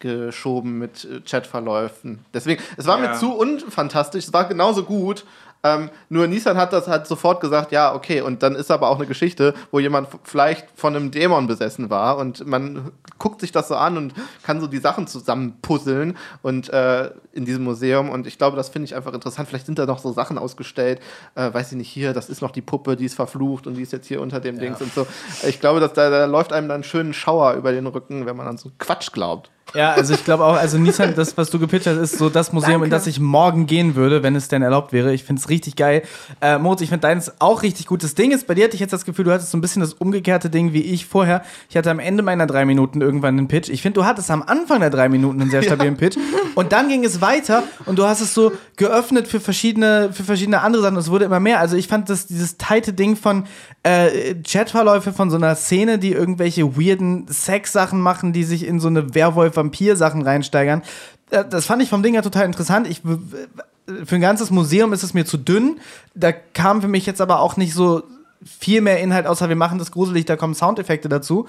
geschoben mit äh, Chatverläufen. Deswegen, es war Ja. mir zu unfantastisch, es war genauso gut. Ähm, nur Nissan hat das halt sofort gesagt, ja, okay, und dann ist aber auch eine Geschichte, wo jemand vielleicht von einem Dämon besessen war und man guckt sich das so an und kann so die Sachen zusammenpuzzeln und äh, in diesem Museum und ich glaube, das finde ich einfach interessant. Vielleicht sind da noch so Sachen ausgestellt, äh, weiß ich nicht, hier, das ist noch die Puppe, die ist verflucht und die ist jetzt hier unter dem Dings und so. Ich glaube, dass da, da läuft einem dann einen schönen Schauer über den Rücken, wenn man an so Quatsch glaubt. Ja, also ich glaube auch, also Nissan, das, was du gepitcht hast, ist so das Museum, in das ich morgen gehen würde, wenn es denn erlaubt wäre. Ich finde es richtig geil. Äh, Moritz, ich finde deins auch richtig gut. Das Ding ist, bei dir hatte ich jetzt das Gefühl, du hattest so ein bisschen das umgekehrte Ding wie ich vorher. Ich hatte am Ende meiner drei Minuten irgendwann einen Pitch. Ich finde, du hattest am Anfang der drei Minuten einen sehr stabilen Pitch. Und dann ging es weiter und du hast es so geöffnet für verschiedene, für verschiedene andere Sachen. Und es wurde immer mehr. Also ich fand das, dieses tighte Ding von äh, Chatverläufe von so einer Szene, die irgendwelche weirden Sex-Sachen machen, die sich in so eine Werwolf-Vampir-Sachen reinsteigern. Äh, Das fand ich vom Ding her total interessant. Ich, für ein ganzes Museum ist es mir zu dünn. Da kam für mich jetzt aber auch nicht so viel mehr Inhalt, außer wir machen das gruselig, da kommen Soundeffekte dazu.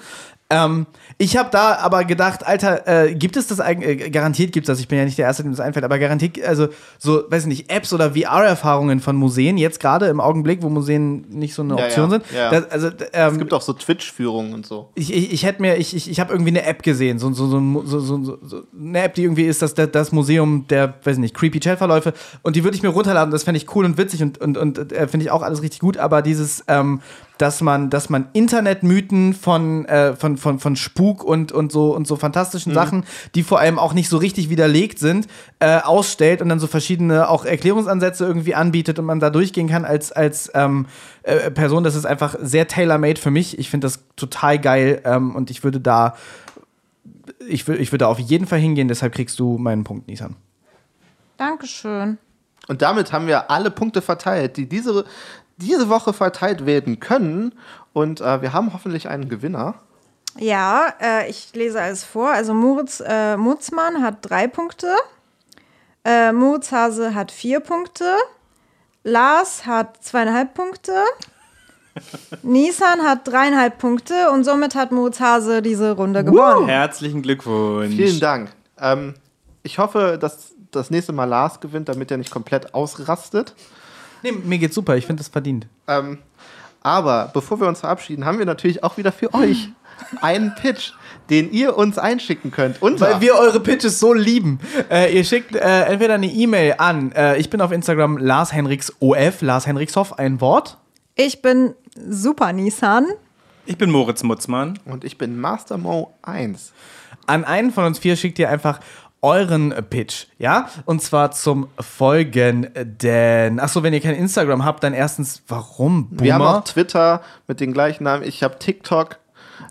Ähm, ich habe da aber gedacht, Alter, äh, gibt es das eigentlich, äh, garantiert gibt es das, ich bin ja nicht der Erste, dem das einfällt, aber garantiert, also so, weiß ich nicht, Apps oder VR-Erfahrungen von Museen, jetzt gerade im Augenblick, wo Museen nicht so eine Ja, Option ja, sind. ja. Das, also, ähm, Es gibt auch so Twitch-Führungen und so. ich, ich, ich hätte mir, ich, ich, ich habe irgendwie eine App gesehen, so, so, so, so, eine App, die irgendwie ist, das, das, das Museum der, weiß nicht, creepy Chat-Verläufe und die würde ich mir runterladen, das fände ich cool und witzig und, und, und äh, finde ich auch alles richtig gut, aber dieses, ähm, dass man, dass man Internetmythen von, äh, von, von, von Spuk und, und so und so fantastischen Sachen, die vor allem auch nicht so richtig widerlegt sind, äh, ausstellt und dann so verschiedene auch Erklärungsansätze irgendwie anbietet und man da durchgehen kann als, als ähm, äh, Person. Das ist einfach sehr tailor-made für mich. Ich finde das total geil ähm, und ich würde da ich, ich würde auf jeden Fall hingehen, deshalb kriegst du meinen Punkt, Nissan. Dankeschön. Und damit haben wir alle Punkte verteilt, die diese, diese Woche verteilt werden können. Und äh, wir haben hoffentlich einen Gewinner. Ja, äh, ich lese alles vor. Also Moritz äh, Mutzmann hat drei Punkte. Äh, Moritz Hase hat vier Punkte. Lars hat zweieinhalb Punkte. Nissan hat dreieinhalb Punkte und somit hat Moritz Hase diese Runde gewonnen. Herzlichen Glückwunsch. Vielen Dank. Ähm, ich hoffe, dass das nächste Mal Lars gewinnt, damit er nicht komplett ausrastet. Nee, mir geht's super, ich finde das verdient. Ähm, aber bevor wir uns verabschieden, haben wir natürlich auch wieder für euch einen Pitch, den ihr uns einschicken könnt. Unter Weil wir eure Pitches so lieben. Äh, ihr schickt äh, entweder eine E-Mail an, äh, ich bin auf Instagram Lars Henriks OF, Lars Henrikshoff, ein Wort. Ich bin Super Nissan. Ich bin Moritz Mutzmann. und ich bin Master Mo 1. An einen von uns vier schickt ihr einfach euren Pitch, ja? Und zwar zum folgenden. Achso, wenn ihr kein Instagram habt, dann erstens, warum? Boomer? Wir haben auch Twitter mit den gleichen Namen. Ich habe TikTok.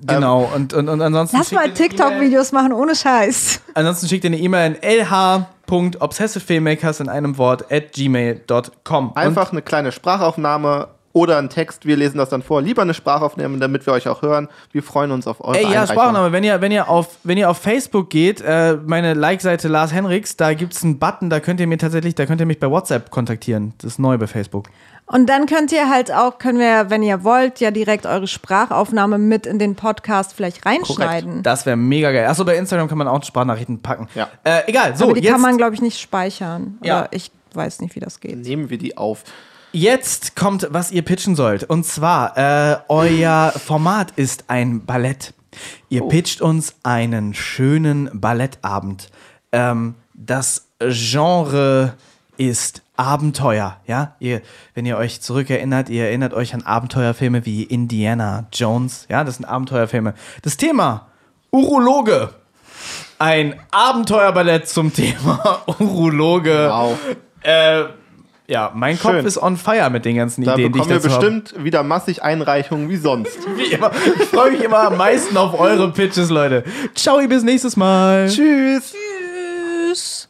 Genau, und, und, und ansonsten. Lass schickt mal ihr eine E-Mail- TikTok-Videos machen ohne Scheiß. Ansonsten schickt ihr eine E-Mail an lh.obsessivefilmmakers in einem Wort at gmail.com. Einfach eine kleine Sprachaufnahme oder ein Text. Wir lesen das dann vor. Lieber eine Sprachaufnahme, damit wir euch auch hören. Wir freuen uns auf eure Ey, ja. Sprachnahme. Wenn ihr, wenn ihr auf, wenn ihr auf Facebook geht, äh, meine Like-Seite Lars Henriks, da gibt's einen Button, da könnt ihr mir tatsächlich, da könnt ihr mich bei WhatsApp kontaktieren. Das ist neu bei Facebook. Und dann könnt ihr halt auch, können wir, wenn ihr wollt, ja direkt eure Sprachaufnahme mit in den Podcast vielleicht reinschneiden. Das wäre mega geil. Achso, bei Instagram kann man auch Sprachnachrichten packen. Ja. Äh, egal, so, Aber die jetzt, kann man, glaube ich, nicht speichern. Ja. Oder ich weiß nicht, wie das geht. Nehmen wir die auf. Jetzt kommt, was ihr pitchen sollt. Und zwar, äh, euer Format ist ein Ballett. Ihr pitcht uns einen schönen Ballettabend. Ähm, das Genre ist Abenteuer, ja? Ihr, wenn ihr euch zurückerinnert, ihr erinnert euch an Abenteuerfilme wie Indiana Jones, ja? Das sind Abenteuerfilme. Das Thema Urologe. Ein Abenteuerballett zum Thema Urologe. Wow. Äh, ja, mein Schön. Kopf ist on fire mit den ganzen da Ideen, die ich dazu wir bestimmt hab. wieder massig Einreichungen wie sonst. Wie immer. Ich freue mich immer am meisten auf eure Pitches, Leute. Ciao, bis nächstes Mal. Tschüss. Tschüss.